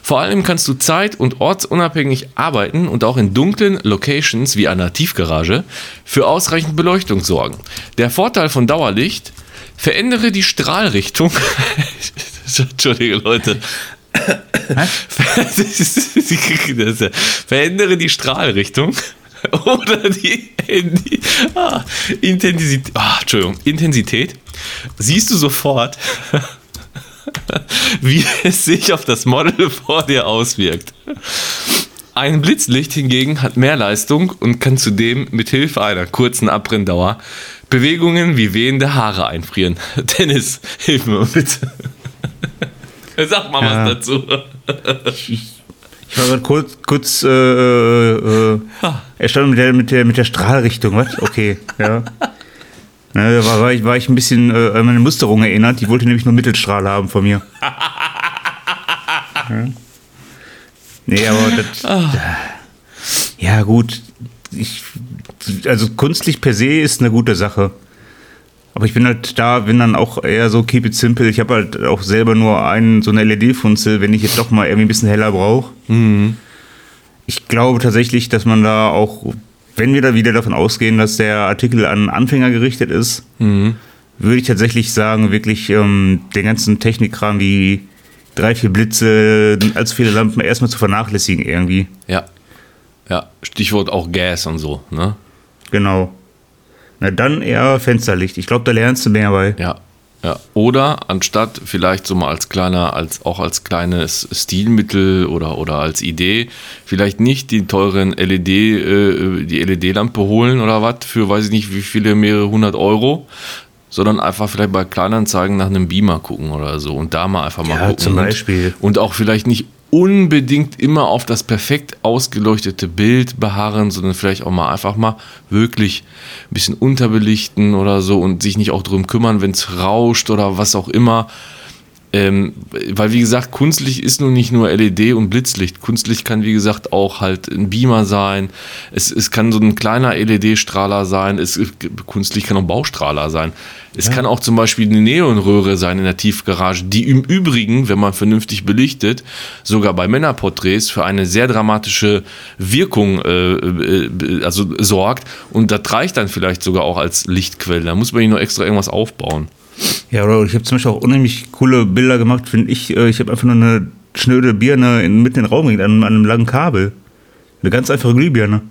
Vor allem kannst du zeit- und ortsunabhängig arbeiten und auch in dunklen Locations wie einer Tiefgarage für ausreichend Beleuchtung sorgen. Der Vorteil von Dauerlicht, verändere die Strahlrichtung. Entschuldige Leute. Sie kriegen das ja. Verändere die Strahlrichtung oder die, die ah, Intensität. Ah, Entschuldigung, Intensität. Siehst du sofort, wie es sich auf das Model vor dir auswirkt. Ein Blitzlicht hingegen hat mehr Leistung und kann zudem mit Hilfe einer kurzen Abbrenndauer Bewegungen wie wehende Haare einfrieren. Dennis, hilf mir bitte. Sag mal Ja. was dazu. Ich war gerade kurz, kurz äh, äh, äh, erstaunt mit der, mit, der, mit der Strahlrichtung. Was? Okay, ja. Na, da war, war, ich, war ich ein bisschen äh, an meine Musterung erinnert. Die wollte nämlich nur Mittelstrahl haben von mir. Ja. Nee, aber das. Ja, gut. Ich, also Kunstlicht per se ist eine gute Sache. Aber ich bin halt da, bin dann auch eher so keep it simple. Ich habe halt auch selber nur einen, so eine LED-Funzel, wenn ich jetzt doch mal irgendwie ein bisschen heller brauche. Ich glaube tatsächlich, dass man da auch, wenn wir da wieder davon ausgehen, dass der Artikel an Anfänger gerichtet ist, würde ich tatsächlich sagen, wirklich ähm, den ganzen Technikkram wie drei, vier Blitze, allzu viele Lampen erstmal zu vernachlässigen irgendwie. Ja. Ja, Stichwort auch Gas und so, ne? Genau. Na dann eher Fensterlicht. Ich glaube, da lernst du mehr bei. Ja. Ja, oder anstatt vielleicht so mal als kleiner, als auch als kleines Stilmittel oder, oder als Idee, vielleicht nicht die teuren LED, äh, die LED-Lampe holen oder was für weiß ich nicht wie viele, mehrere hundert Euro, sondern einfach vielleicht bei Kleinanzeigen nach einem Beamer gucken oder so und da mal einfach mal Ja, gucken. zum und- Beispiel. Und auch vielleicht nicht unbedingt immer auf das perfekt ausgeleuchtete Bild beharren, sondern vielleicht auch mal einfach mal wirklich ein bisschen unterbelichten oder so und sich nicht auch drum kümmern, wenn es rauscht oder was auch immer. Ähm, weil wie gesagt, Kunstlicht ist nun nicht nur LED und Blitzlicht. Kunstlicht kann wie gesagt auch halt ein Beamer sein. Es, es kann so ein kleiner LED-Strahler sein. Es, Kunstlicht kann auch ein Baustrahler sein. Es kann auch zum Beispiel eine Neonröhre sein in der Tiefgarage, die im Übrigen, wenn man vernünftig belichtet, sogar bei Männerporträts für eine sehr dramatische Wirkung äh, äh, also sorgt. Und das reicht dann vielleicht sogar auch als Lichtquelle. Da muss man nicht nur extra irgendwas aufbauen. Ja, oder ich habe zum Beispiel auch unheimlich coole Bilder gemacht, finde ich. Äh, Ich habe einfach nur eine schnöde Birne in, mitten in den Raum gelegt, an, an einem langen Kabel. Eine ganz einfache Glühbirne.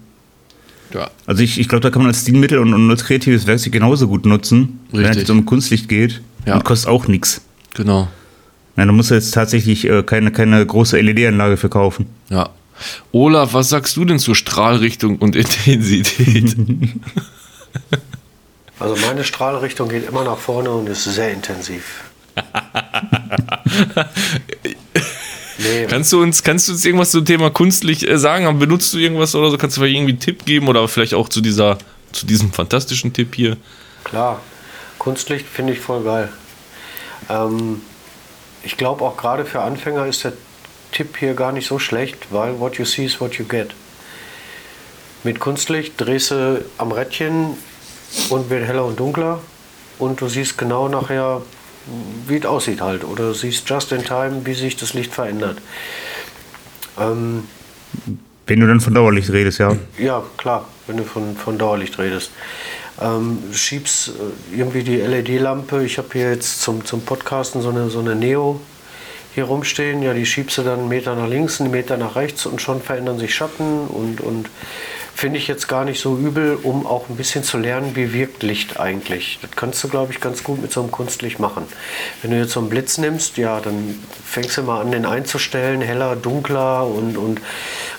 Ja. Also ich, ich glaube, da kann man als Stilmittel und, und als kreatives Werkzeug genauso gut nutzen, wenn es Richtig. jetzt um Kunstlicht geht. Ja. Und kostet auch nichts. Genau. Na, da musst du jetzt tatsächlich äh, keine, keine große LED-Anlage für kaufen. Ja. Olaf, was sagst du denn zur Strahlrichtung und Intensität? Also meine Strahlrichtung geht immer nach vorne und ist sehr intensiv. nee, kannst, du uns, kannst du uns irgendwas zum Thema Kunstlicht äh, sagen? Benutzt du irgendwas oder so? Kannst du vielleicht irgendwie einen Tipp geben oder vielleicht auch zu, dieser, zu diesem fantastischen Tipp hier? klar. Kunstlicht finde ich voll geil. Ähm, ich glaube auch gerade für Anfänger ist der Tipp hier gar nicht so schlecht, weil what you see is what you get. Mit Kunstlicht drehst du am Rädchen und wird heller und dunkler und du siehst genau nachher, wie es aussieht halt. Oder siehst just in time, wie sich das Licht verändert. Ähm, Wenn du dann von Dauerlicht redest, ja. ja, klar, wenn du von, von Dauerlicht redest. Ähm, schiebst äh, irgendwie die LED-Lampe. Ich habe hier jetzt zum, zum Podcasten so eine, so eine Neo hier rumstehen. Ja, die schiebst du dann einen Meter nach links, einen Meter nach rechts und schon verändern sich Schatten und, und finde ich jetzt gar nicht so übel, um auch ein bisschen zu lernen, wie wirkt Licht eigentlich. Das kannst du, glaube ich, ganz gut mit so einem Kunstlicht machen. Wenn du jetzt so einen Blitz nimmst, ja, dann fängst du mal an, den einzustellen, heller, dunkler und, und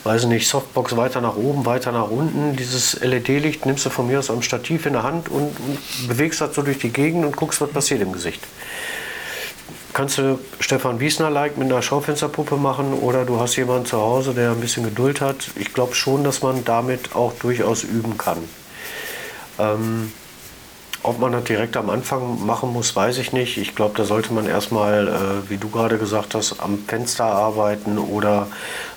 weiß nicht, Softbox weiter nach oben, weiter nach unten. Dieses LED-Licht nimmst du von mir aus am Stativ in der Hand und, und bewegst das so durch die Gegend und guckst, was passiert im Gesicht kannst du Stefan Wiesner-like mit einer Schaufensterpuppe machen oder du hast jemanden zu Hause, der ein bisschen Geduld hat. Ich glaube schon, dass man damit auch durchaus üben kann. Ähm, ob man das direkt am Anfang machen muss, weiß ich nicht. Ich glaube, da sollte man erstmal, äh, wie du gerade gesagt hast, am Fenster arbeiten oder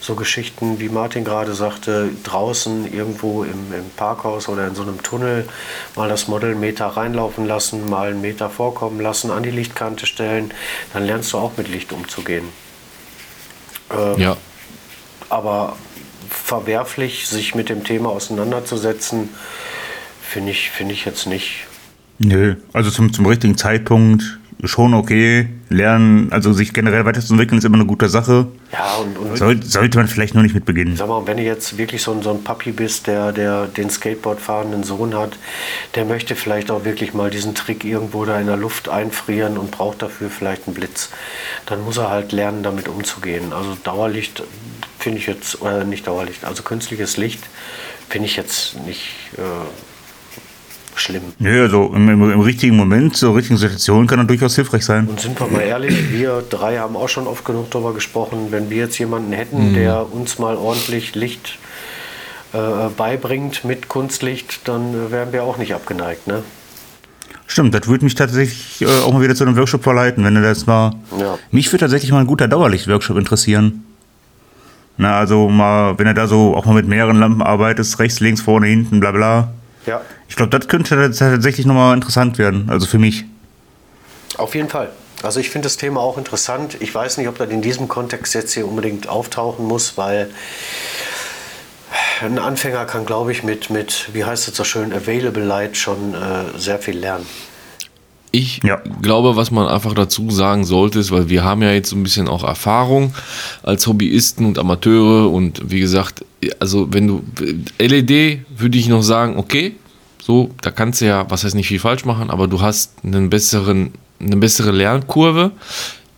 so Geschichten, wie Martin gerade sagte, draußen irgendwo im, im Parkhaus oder in so einem Tunnel mal das Model einen Meter reinlaufen lassen, mal einen Meter vorkommen lassen, an die Lichtkante stellen. Dann lernst du auch mit Licht umzugehen. Äh, Ja. aber verwerflich, sich mit dem Thema auseinanderzusetzen, finde ich, finde ich jetzt nicht. Nö, also zum, zum richtigen Zeitpunkt schon okay. Lernen, also sich generell weiterzuentwickeln, ist immer eine gute Sache. Ja, und, und Soll, sollte man vielleicht nur nicht mit beginnen. Sag mal, wenn du jetzt wirklich so ein, so ein Papi bist, der, der den Skateboard fahrenden Sohn hat, der möchte vielleicht auch wirklich mal diesen Trick irgendwo da in der Luft einfrieren und braucht dafür vielleicht einen Blitz. Dann muss er halt lernen, damit umzugehen. Also Dauerlicht finde ich jetzt, oder nicht Dauerlicht, also künstliches Licht finde ich jetzt nicht äh, schlimm. Nö, also im, im, im richtigen Moment, zur richtigen Situation kann er durchaus hilfreich sein. Und sind wir mal ehrlich, wir drei haben auch schon oft genug darüber gesprochen, wenn wir jetzt jemanden hätten, der uns mal ordentlich Licht äh, beibringt mit Kunstlicht, dann äh, wären wir auch nicht abgeneigt. Ne? Stimmt, das würde mich tatsächlich äh, auch mal wieder zu einem Workshop verleiten, wenn du das mal. Ja. Mich würde tatsächlich mal ein guter Dauerlicht-Workshop interessieren. Na, also mal, wenn er da so auch mal mit mehreren Lampen arbeitet, rechts, links, vorne, hinten, bla bla. Ja, Ich glaube, das könnte tatsächlich nochmal interessant werden, also für mich. auf jeden Fall. Also ich finde das Thema auch interessant. Ich weiß nicht, ob das in diesem Kontext jetzt hier unbedingt auftauchen muss, weil ein Anfänger kann, glaube ich, mit, mit, wie heißt es so schön, Available Light schon äh, sehr viel lernen. Ich Ja. glaube, was man einfach dazu sagen sollte, ist, weil wir haben ja jetzt so ein bisschen auch Erfahrung als Hobbyisten und Amateure und wie gesagt, also wenn du LED würde ich noch sagen, okay, so, da kannst du ja, was heißt nicht viel falsch machen, aber du hast einen besseren, eine bessere Lernkurve.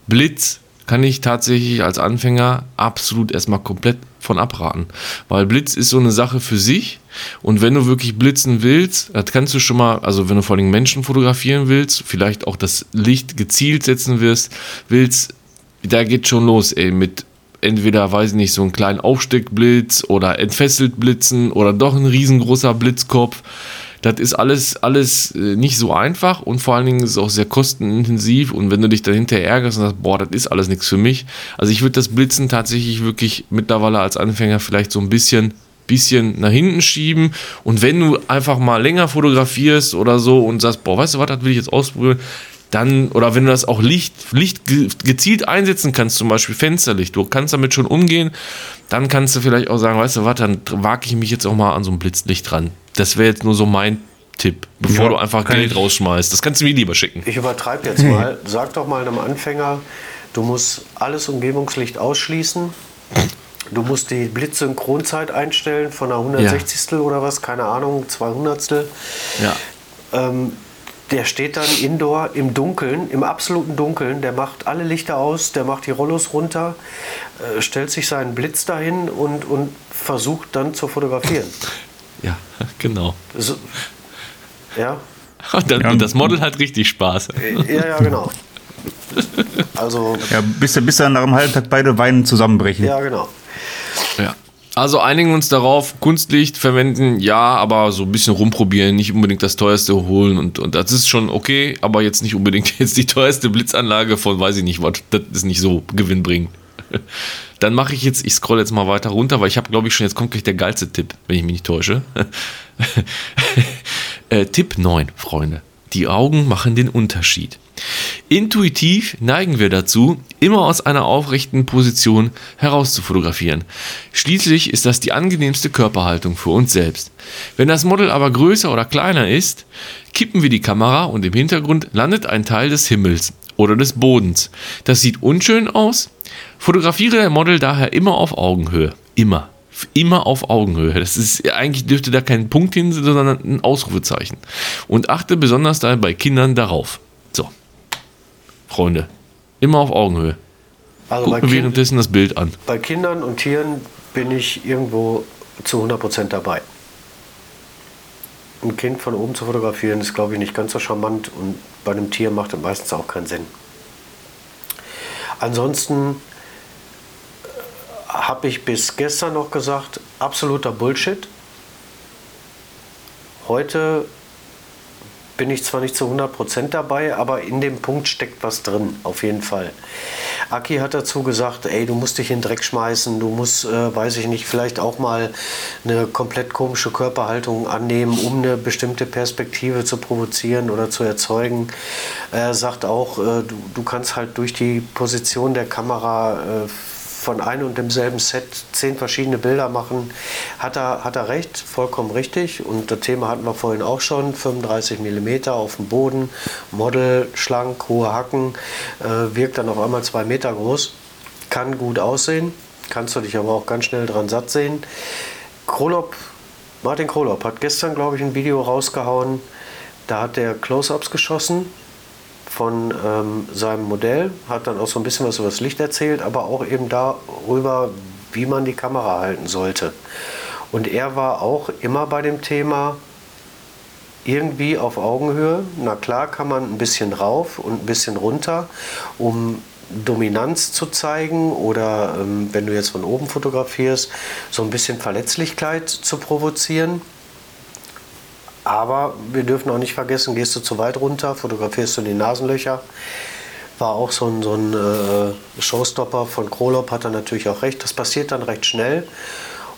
Blitz kann ich tatsächlich als Anfänger absolut erstmal komplett von abraten. Weil Blitz ist so eine Sache für sich. Und wenn du wirklich blitzen willst, das kannst du schon mal, also wenn du vor allem Menschen fotografieren willst, vielleicht auch das Licht gezielt setzen wirst, willst, da geht schon los, ey, mit entweder, weiß ich nicht, so einen kleinen Aufsteckblitz oder entfesselt blitzen oder doch ein riesengroßer Blitzkopf. Das ist alles, alles äh, nicht so einfach und vor allen Dingen ist es auch sehr kostenintensiv und wenn du dich dahinter ärgerst und sagst, boah, das ist alles nichts für mich. Also ich würde das Blitzen tatsächlich wirklich mittlerweile als Anfänger vielleicht so ein bisschen, bisschen nach hinten schieben und wenn du einfach mal länger fotografierst oder so und sagst, boah, weißt du was, das will ich jetzt ausprobieren, dann, oder wenn du das auch Licht, Licht ge- gezielt einsetzen kannst, zum Beispiel Fensterlicht, du kannst damit schon umgehen, dann kannst du vielleicht auch sagen, weißt du was, dann wage ich mich jetzt auch mal an so ein Blitzlicht ran. Das wäre jetzt nur so mein Tipp, bevor Ja, du einfach Geld ich- rausschmeißt. Das kannst du mir lieber schicken. Ich übertreibe jetzt mal. Sag doch mal einem Anfänger, du musst alles Umgebungslicht ausschließen. Du musst die Blitzsynchronzeit einstellen von einer 160. oder was, keine Ahnung, 200. Ja. Ähm, der steht dann indoor im Dunkeln, im absoluten Dunkeln. Der macht alle Lichter aus, der macht die Rollos runter, äh, stellt sich seinen Blitz dahin und, und versucht dann zu fotografieren. Ja, genau. So, ja, Und, dann, Ja. und das Model hat richtig Spaß. ja, ja, genau. Also, Ja, bis, bis dann nach einem halben Tag beide Weinen zusammenbrechen. ja, genau. Ja. Also einigen uns darauf, Kunstlicht verwenden, ja, aber so ein bisschen rumprobieren, nicht unbedingt das teuerste holen und, und das ist schon okay, aber jetzt nicht unbedingt jetzt die teuerste Blitzanlage von weiß ich nicht was, das ist nicht so gewinnbringend. Dann mache ich jetzt, ich scroll jetzt mal weiter runter, weil ich habe, glaube ich, schon, jetzt kommt gleich der geilste Tipp, wenn ich mich nicht täusche. äh, Tipp 9, Freunde. Die Augen machen den Unterschied. Intuitiv neigen wir dazu, immer aus einer aufrechten Position heraus zu fotografieren. Schließlich ist das die angenehmste Körperhaltung für uns selbst. Wenn das Model aber größer oder kleiner ist, kippen wir die Kamera und im Hintergrund landet ein Teil des Himmels oder des Bodens. Das sieht unschön aus. Fotografiere dein Model daher immer auf Augenhöhe. Immer. Immer auf Augenhöhe. Das ist eigentlich dürfte da kein Punkt hin, sondern ein Ausrufezeichen. Und achte besonders da bei Kindern darauf. Freunde. Immer auf Augenhöhe. Also Guck bei, mir währenddessen das Bild an. bei Kindern und Tieren bin ich irgendwo zu 100% dabei. Ein Kind von oben zu fotografieren ist, glaube ich, nicht ganz so charmant und bei einem Tier macht es meistens auch keinen Sinn. Ansonsten habe ich bis gestern noch gesagt, absoluter Bullshit. Heute bin ich zwar nicht zu 100% dabei, aber in dem Punkt steckt was drin, auf jeden Fall. Aki hat dazu gesagt, ey, du musst dich in den Dreck schmeißen, du musst, äh, weiß ich nicht, vielleicht auch mal eine komplett komische Körperhaltung annehmen, um eine bestimmte Perspektive zu provozieren oder zu erzeugen. Er sagt auch, äh, du, du kannst halt durch die Position der Kamera äh, von einem und demselben Set zehn verschiedene Bilder machen, hat er, hat er recht, vollkommen richtig. Und das Thema hatten wir vorhin auch schon, 35 mm auf dem Boden, Model, schlank, hohe Hacken, äh, wirkt dann auf einmal zwei Meter groß, kann gut aussehen, kannst du dich aber auch ganz schnell dran satt sehen. Krolop, Martin Krolop hat gestern, glaube ich, ein Video rausgehauen, da hat er Close-Ups geschossen, von ähm, seinem Modell, hat dann auch so ein bisschen was über das Licht erzählt, aber auch eben darüber, wie man die Kamera halten sollte. Und er war auch immer bei dem Thema irgendwie auf Augenhöhe. Na klar kann man ein bisschen rauf und ein bisschen runter, um Dominanz zu zeigen oder ähm, wenn du jetzt von oben fotografierst, so ein bisschen Verletzlichkeit zu provozieren. Aber wir dürfen auch nicht vergessen, gehst du zu weit runter, fotografierst du die Nasenlöcher. War auch so ein, so ein äh, Showstopper von Krolop, hat er natürlich auch recht. Das passiert dann recht schnell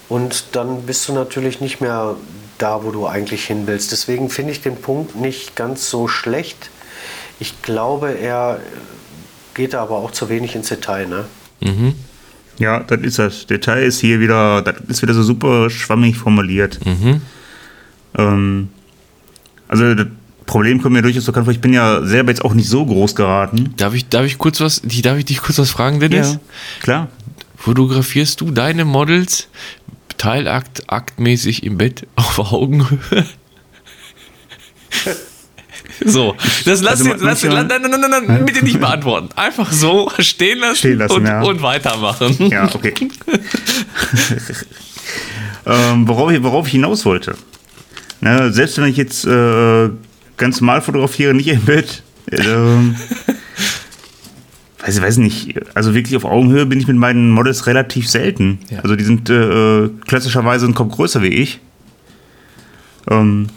und dann bist du natürlich nicht mehr da, wo du eigentlich hin willst. Deswegen finde ich den Punkt nicht ganz so schlecht. Ich glaube, er geht da aber auch zu wenig ins Detail. Ne? Mhm. Ja, das ist das. Detail ist hier wieder, das ist wieder so super schwammig formuliert. Mhm. Ähm, also das Problem kommt mir durchaus so vor, ich bin ja selber jetzt auch nicht so groß geraten. Darf ich, darf ich kurz was, darf ich dich kurz was fragen, Dennis? klar. Fotografierst du deine Models Teilakt, aktmäßig im Bett auf Augenhöhe? So, das lass Also jetzt, lass, nein, nein, nein, nein, nein, bitte nicht beantworten. Einfach so stehen lassen, Stehen lassen, und, ja. und weitermachen. Ja, okay. ähm, worauf, ich, worauf ich hinaus wollte. Ne, selbst wenn ich jetzt äh, ganz normal fotografiere, nicht im Bett, ähm, weiß, weiß nicht, also wirklich auf Augenhöhe bin ich mit meinen Models relativ selten. Ja. Also die sind äh, klassischerweise ein Kopf größer wie ich. Ähm,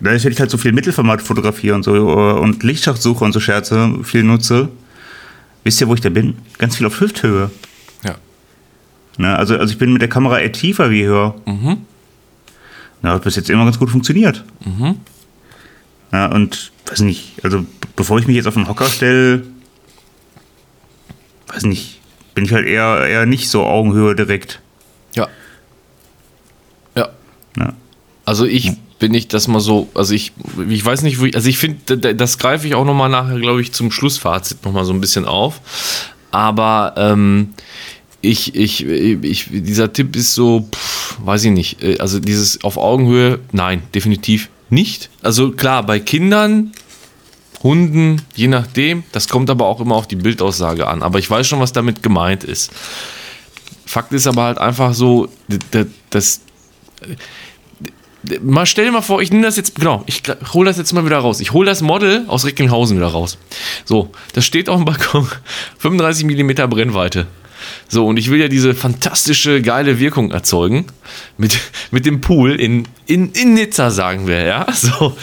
da ich halt so viel Mittelformat fotografiere und so äh, und Lichtschachtsuche und so Scherze viel nutze, wisst ihr, wo ich da bin? Ganz viel auf Hüfthöhe. Ja. Ne, also, also ich bin mit der Kamera eher tiefer wie höher. Mhm. Na, hat bis jetzt immer ganz gut funktioniert. Mhm. Na, und weiß nicht, also bevor ich mich jetzt auf den Hocker stelle, weiß nicht, bin ich halt eher, eher nicht so Augenhöhe direkt. Ja. Ja. Ne? Also ich, wenn ich das mal so, also ich, ich weiß nicht, wo ich, also ich finde, das greife ich auch nochmal nachher, glaube ich, zum Schlussfazit nochmal so ein bisschen auf. Aber ähm, ich, ich, ich, dieser Tipp ist so, pff, weiß ich nicht, äh, also dieses auf Augenhöhe, nein, definitiv nicht. Also klar, bei Kindern, Hunden, je nachdem, das kommt aber auch immer auf die Bildaussage an. Aber ich weiß schon, was damit gemeint ist. Fakt ist aber halt einfach so, d- d- das, mal stell dir mal vor, ich nehme das jetzt, genau, ich hole das jetzt mal wieder raus. Ich hole das Model aus Recklinghausen wieder raus. So, das steht auf dem Balkon, 35 mm Brennweite. So, und ich will ja diese fantastische, geile Wirkung erzeugen mit, mit dem Pool in, in, in Nizza, sagen wir, ja. So.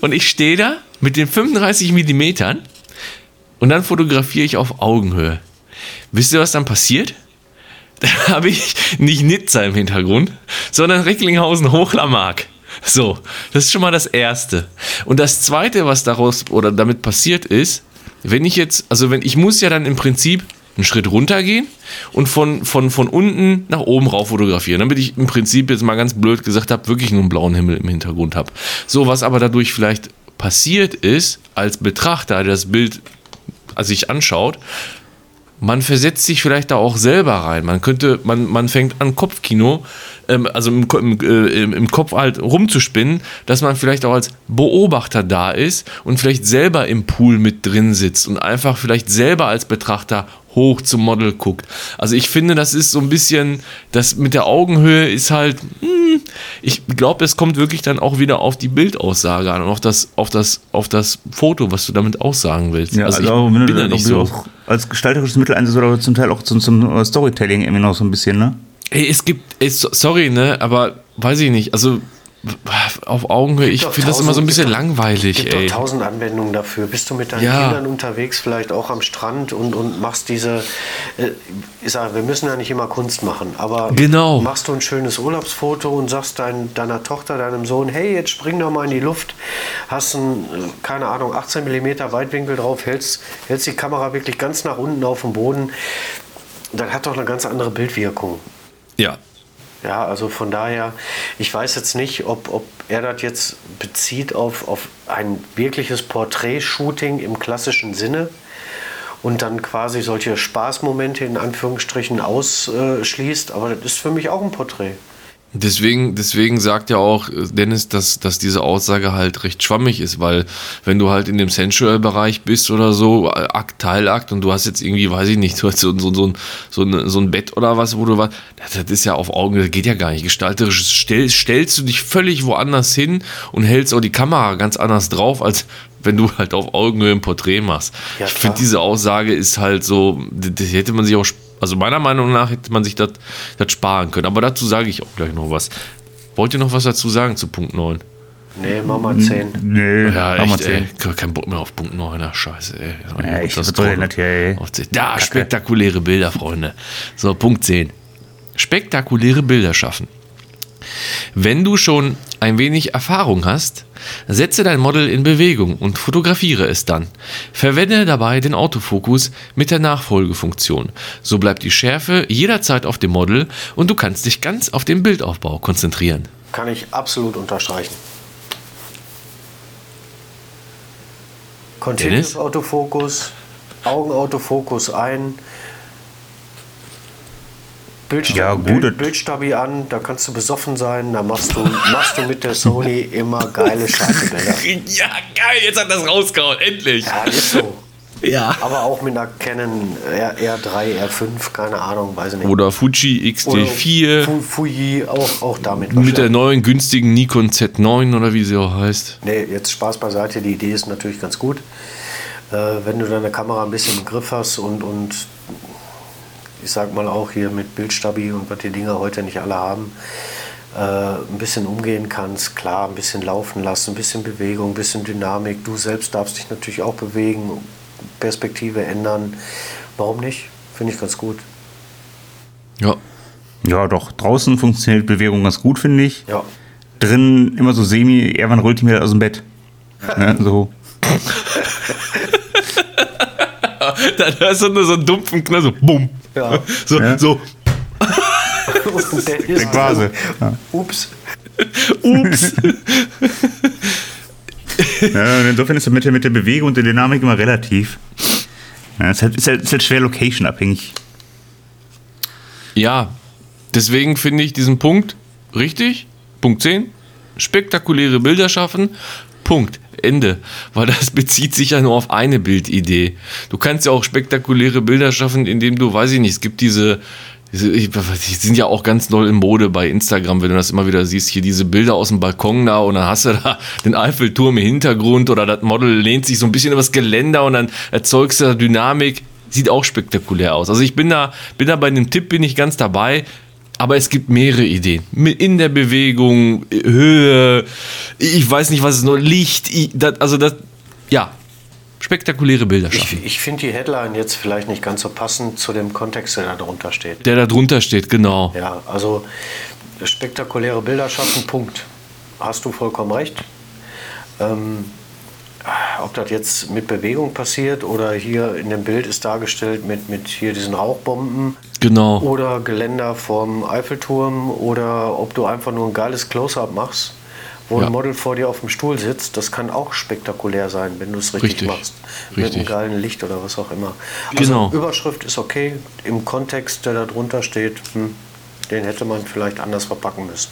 Und ich stehe da mit den 35 Millimetern und dann fotografiere ich auf Augenhöhe. Wisst ihr, was dann passiert? Da habe ich nicht Nizza im Hintergrund, sondern Recklinghausen-Hochlammark. So, das ist schon mal das Erste. Und das Zweite, was daraus oder damit passiert ist, wenn ich jetzt, also wenn ich muss ja dann im Prinzip einen Schritt runtergehen und von, von, von unten nach oben rauf fotografieren, damit ich im Prinzip jetzt mal ganz blöd gesagt habe, wirklich nur einen blauen Himmel im Hintergrund habe. So, was aber dadurch vielleicht passiert ist, als Betrachter, der das Bild sich anschaut, man versetzt sich vielleicht da auch selber rein. Man könnte, man, man fängt an Kopfkino, ähm, also im, im, äh, im, Kopf halt rumzuspinnen, dass man vielleicht auch als Beobachter da ist und vielleicht selber im Pool mit drin sitzt und einfach vielleicht selber als Betrachter hoch zum Model guckt. Also ich finde, das ist so ein bisschen, das mit der Augenhöhe ist halt, hm, ich glaube, es kommt wirklich dann auch wieder auf die Bildaussage an und auf das, auf das, auf das Foto, was du damit aussagen willst. Ja, also, also wenn du, da nicht so auch als gestalterisches Mittel einsetzt oder zum Teil auch zum, zum Storytelling immer noch so ein bisschen, ne? Ey, es gibt, ey, sorry, ne, aber weiß ich nicht, also auf Augenhöhe, ich finde das immer so ein bisschen gibt langweilig, gibt ey. Doch tausend Anwendungen dafür. Bist du mit deinen Ja. Kindern unterwegs, vielleicht auch am Strand und, und machst diese, äh, ich sage, wir müssen ja nicht immer Kunst machen, aber Genau. machst du ein schönes Urlaubsfoto und sagst dein, deiner Tochter, deinem Sohn, hey, jetzt spring doch mal in die Luft, hast ein, äh, keine Ahnung, 18 mm Weitwinkel drauf, hältst, hältst die Kamera wirklich ganz nach unten auf dem Boden, dann hat doch eine ganz andere Bildwirkung. Ja. Ja, also von daher, ich weiß jetzt nicht, ob, ob er das jetzt bezieht auf, auf ein wirkliches Porträt-Shooting im klassischen Sinne und dann quasi solche Spaßmomente in Anführungsstrichen ausschließt, aber das ist für mich auch ein Porträt. Deswegen, deswegen sagt ja auch äh, Dennis, dass, dass diese Aussage halt recht schwammig ist, weil wenn du halt in dem Sensual-Bereich bist oder so, äh, Akt, Teilakt und du hast jetzt irgendwie, weiß ich nicht, du hast so, so, so, ein, so, ein, so ein Bett oder was, wo du was, das, ist ja auf Augen, das geht ja gar nicht. Gestalterisch stell, stellst du dich völlig woanders hin und hältst auch die Kamera ganz anders drauf, als wenn du halt auf Augenhöhe ein Porträt machst. Ja, ich finde, diese Aussage ist halt so, das das hätte man sich auch, also meiner Meinung nach hätte man sich das sparen können. Aber dazu sage ich auch gleich noch was. Wollt ihr noch was dazu sagen zu Punkt 9? Nee, Mama 10. Nee, Ja, mach mal echt, ey. zehn. Kein Bock mehr auf Punkt 9er. Scheiße, ey. Ja, ich- das hier, ey? Auf zehn. Da, spektakuläre Bilder, Freunde. So, Punkt 10. Spektakuläre Bilder schaffen. Wenn du schon ein wenig Erfahrung hast, setze dein Model in Bewegung und fotografiere es dann. Verwende dabei den Autofokus mit der Nachfolgefunktion. So bleibt die Schärfe jederzeit auf dem Model und du kannst dich ganz auf den Bildaufbau konzentrieren. Kann ich absolut unterstreichen. Continuous? Autofokus, Augenautofokus ein. Bildsta Ja, gut, Bild, Bildstabi an, da kannst du besoffen sein, da machst du, machst du mit der Sony immer geile scharfe Bilder. Ja, geil, jetzt hat das rausgehauen, endlich. Ja, ist so. Ja. Aber auch mit einer Canon R, R3, R5, keine Ahnung, weiß ich nicht. Oder Fuji Oder XT4 Fu- Fuji, auch, auch damit. mit der neuen günstigen Nikon Z9 oder wie sie auch heißt. Nee, jetzt Spaß beiseite, die Idee ist natürlich ganz gut. Äh, wenn du deine Kamera ein bisschen im Griff hast und, und ich sag mal auch hier mit Bildstabi und was die Dinger heute nicht alle haben, äh, ein bisschen umgehen kannst, klar, ein bisschen laufen lassen, ein bisschen Bewegung, ein bisschen Dynamik. Du selbst darfst dich natürlich auch bewegen, Perspektive ändern. Warum nicht? Finde ich ganz gut. Ja. Ja, doch. Draußen funktioniert Bewegung ganz gut, finde ich. Ja. Drin immer so semi, irgendwann rollt die mir aus dem Bett. Ne, so. Dann hörst du nur so einen dumpfen Knall, so bumm. Ja. So, Ja. so, der ist Der Quase. Ja. Ups. ups. Ja, und insofern ist das mit der, mit der Bewegung und der Dynamik immer relativ. Ja, ist, halt, ist, halt, ist halt schwer location-abhängig. ja, deswegen finde ich diesen Punkt richtig. Punkt 10. Spektakuläre Bilder schaffen. Punkt. Ende. Weil das bezieht sich ja nur auf eine Bildidee. Du kannst ja auch spektakuläre Bilder schaffen, indem du, weiß ich nicht, es gibt diese. Die sind ja auch ganz doll in Mode bei Instagram, wenn du das immer wieder siehst, hier diese Bilder aus dem Balkon da und dann hast du da den Eiffelturm im Hintergrund oder das Model lehnt sich so ein bisschen übers Geländer und dann erzeugst du da Dynamik. Sieht auch spektakulär aus. Also ich bin da, bin da bei dem Tipp bin ich ganz dabei. Aber es gibt mehrere Ideen. In der Bewegung, Höhe, ich weiß nicht, was es nur, Licht, ich, das, also das, ja, spektakuläre Bilder Ich, schaffen. ich finde die Headline jetzt vielleicht nicht ganz so passend zu dem Kontext, der da drunter steht. Der da drunter steht, genau. Ja, also spektakuläre Bilder schaffen, Punkt. Hast du vollkommen recht. Ähm, ob das jetzt mit Bewegung passiert oder hier in dem Bild ist dargestellt mit, mit hier diesen Rauchbomben Genau. oder Geländer vom Eiffelturm oder ob du einfach nur ein geiles Close-up machst, wo Ja. ein Model vor dir auf dem Stuhl sitzt, das kann auch spektakulär sein, wenn du es richtig, Richtig. machst. Mit Richtig. einem geilen Licht oder was auch immer. Also Genau. Überschrift ist okay, im Kontext, der da drunter steht, hm, den hätte man vielleicht anders verpacken müssen.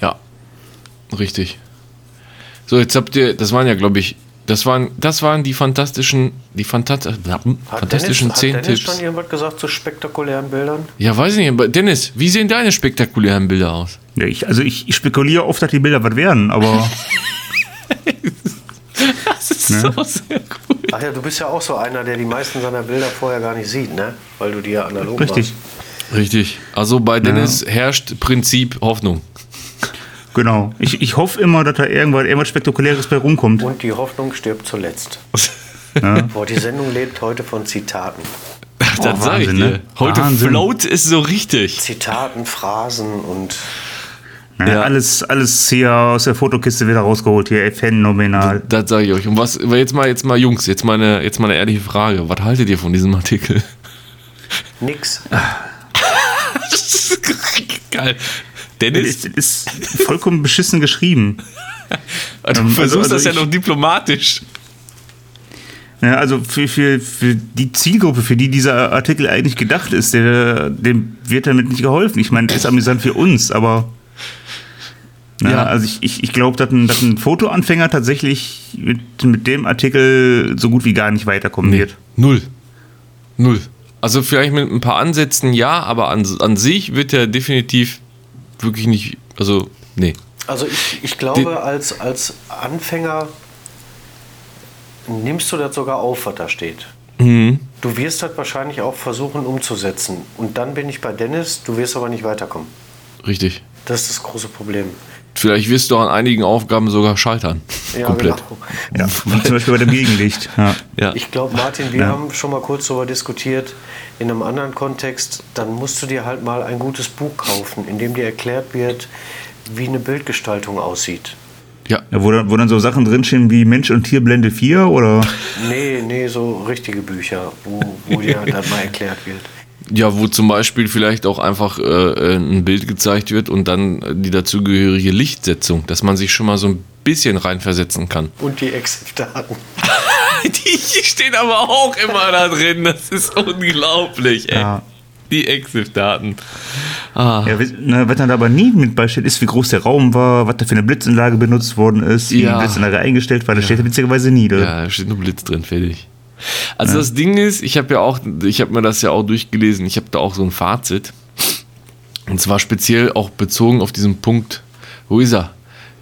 Ja, richtig. So, jetzt habt ihr, das waren ja, glaube ich, das waren, das waren die fantastischen, die Fantast Hat fantastischen Dennis, zehn hat Dennis Tipps. schon irgendwas gesagt zu spektakulären Bildern? Ja, weiß ich nicht, aber Dennis, wie sehen deine spektakulären Bilder aus? Ja, ich, also ich, ich spekuliere oft, dass die Bilder was werden, aber Das ist so sehr cool. Ach ja, du bist ja auch so einer, der die meisten seiner Bilder vorher gar nicht sieht, ne? Weil du die ja analog richtig. machst. Richtig. Also bei Dennis herrscht Prinzip Hoffnung. Genau. Ich, ich hoffe immer, dass da irgendwas, irgendwas Spektakuläres bei rumkommt. Und die Hoffnung stirbt zuletzt. Ja. Boah, die Sendung lebt heute von Zitaten. das sag ich Wahnsinn, dir. ne? Heute Wahnsinn. float es so richtig. Zitaten, Phrasen und Ne, Ja. Alles, alles hier aus der Fotokiste wieder rausgeholt, hier phänomenal. Das sage ich euch. Und was, aber jetzt mal, jetzt mal, Jungs, jetzt mal eine, jetzt mal eine ehrliche Frage. Was haltet ihr von diesem Artikel? nix. Geil. Das Dennis, ist, vollkommen beschissen geschrieben. du ähm, versuchst also das ja noch diplomatisch. Ja, also für, für, für die Zielgruppe, für die dieser Artikel eigentlich gedacht ist, der, dem wird damit nicht geholfen. Ich meine, das ist amüsant für uns, aber. Na, Ja. Also ich, ich, ich glaube, dass ein, dass ein Fotoanfänger tatsächlich mit, mit dem Artikel so gut wie gar nicht weiterkommen wird. Null. Null. Also vielleicht mit ein paar Ansätzen ja, aber an, an sich wird er definitiv wirklich nicht, also nee. Also ich, ich glaube, als, als Anfänger nimmst du das sogar auf, was da steht. Mhm. Du wirst das wahrscheinlich auch versuchen umzusetzen. Und dann bin ich bei Dennis, du wirst aber nicht weiterkommen. Richtig. Das ist das große Problem. Vielleicht wirst du an einigen Aufgaben sogar scheitern. Ja, Komplett. genau. Ja, zum Beispiel bei dem Gegenlicht. Ja. Ja. Ich glaube, Martin, wir Ja. haben schon mal kurz darüber diskutiert, in einem anderen Kontext, dann musst du dir halt mal ein gutes Buch kaufen, in dem dir erklärt wird, wie eine Bildgestaltung aussieht. ja. Ja, wo, dann, wo dann so Sachen drinstehen wie Mensch und Tier Blende 4 oder. Nee, nee, so richtige Bücher, wo, wo dir das mal erklärt wird. Ja, wo zum Beispiel vielleicht auch einfach äh, ein Bild gezeigt wird und dann die dazugehörige Lichtsetzung, dass man sich schon mal so ein bisschen reinversetzen kann. Und die Exif-Daten. Die stehen aber auch immer da drin, das ist unglaublich, ey. Ja. Die Exif-Daten. Ah. Ja, ne, was dann aber nie mit beisteht, ist, wie groß der Raum war, was da für eine Blitzanlage benutzt worden ist, wie Ja. die Blitzanlage eingestellt war. Das steht da witzigerweise nie. drin. Ja, da steht nur Blitz drin, fertig. Also das Ding ist, ich habe ja auch, ich habe mir das ja auch durchgelesen, ich habe da auch so ein Fazit. Und zwar speziell auch bezogen auf diesen Punkt, wo ist er?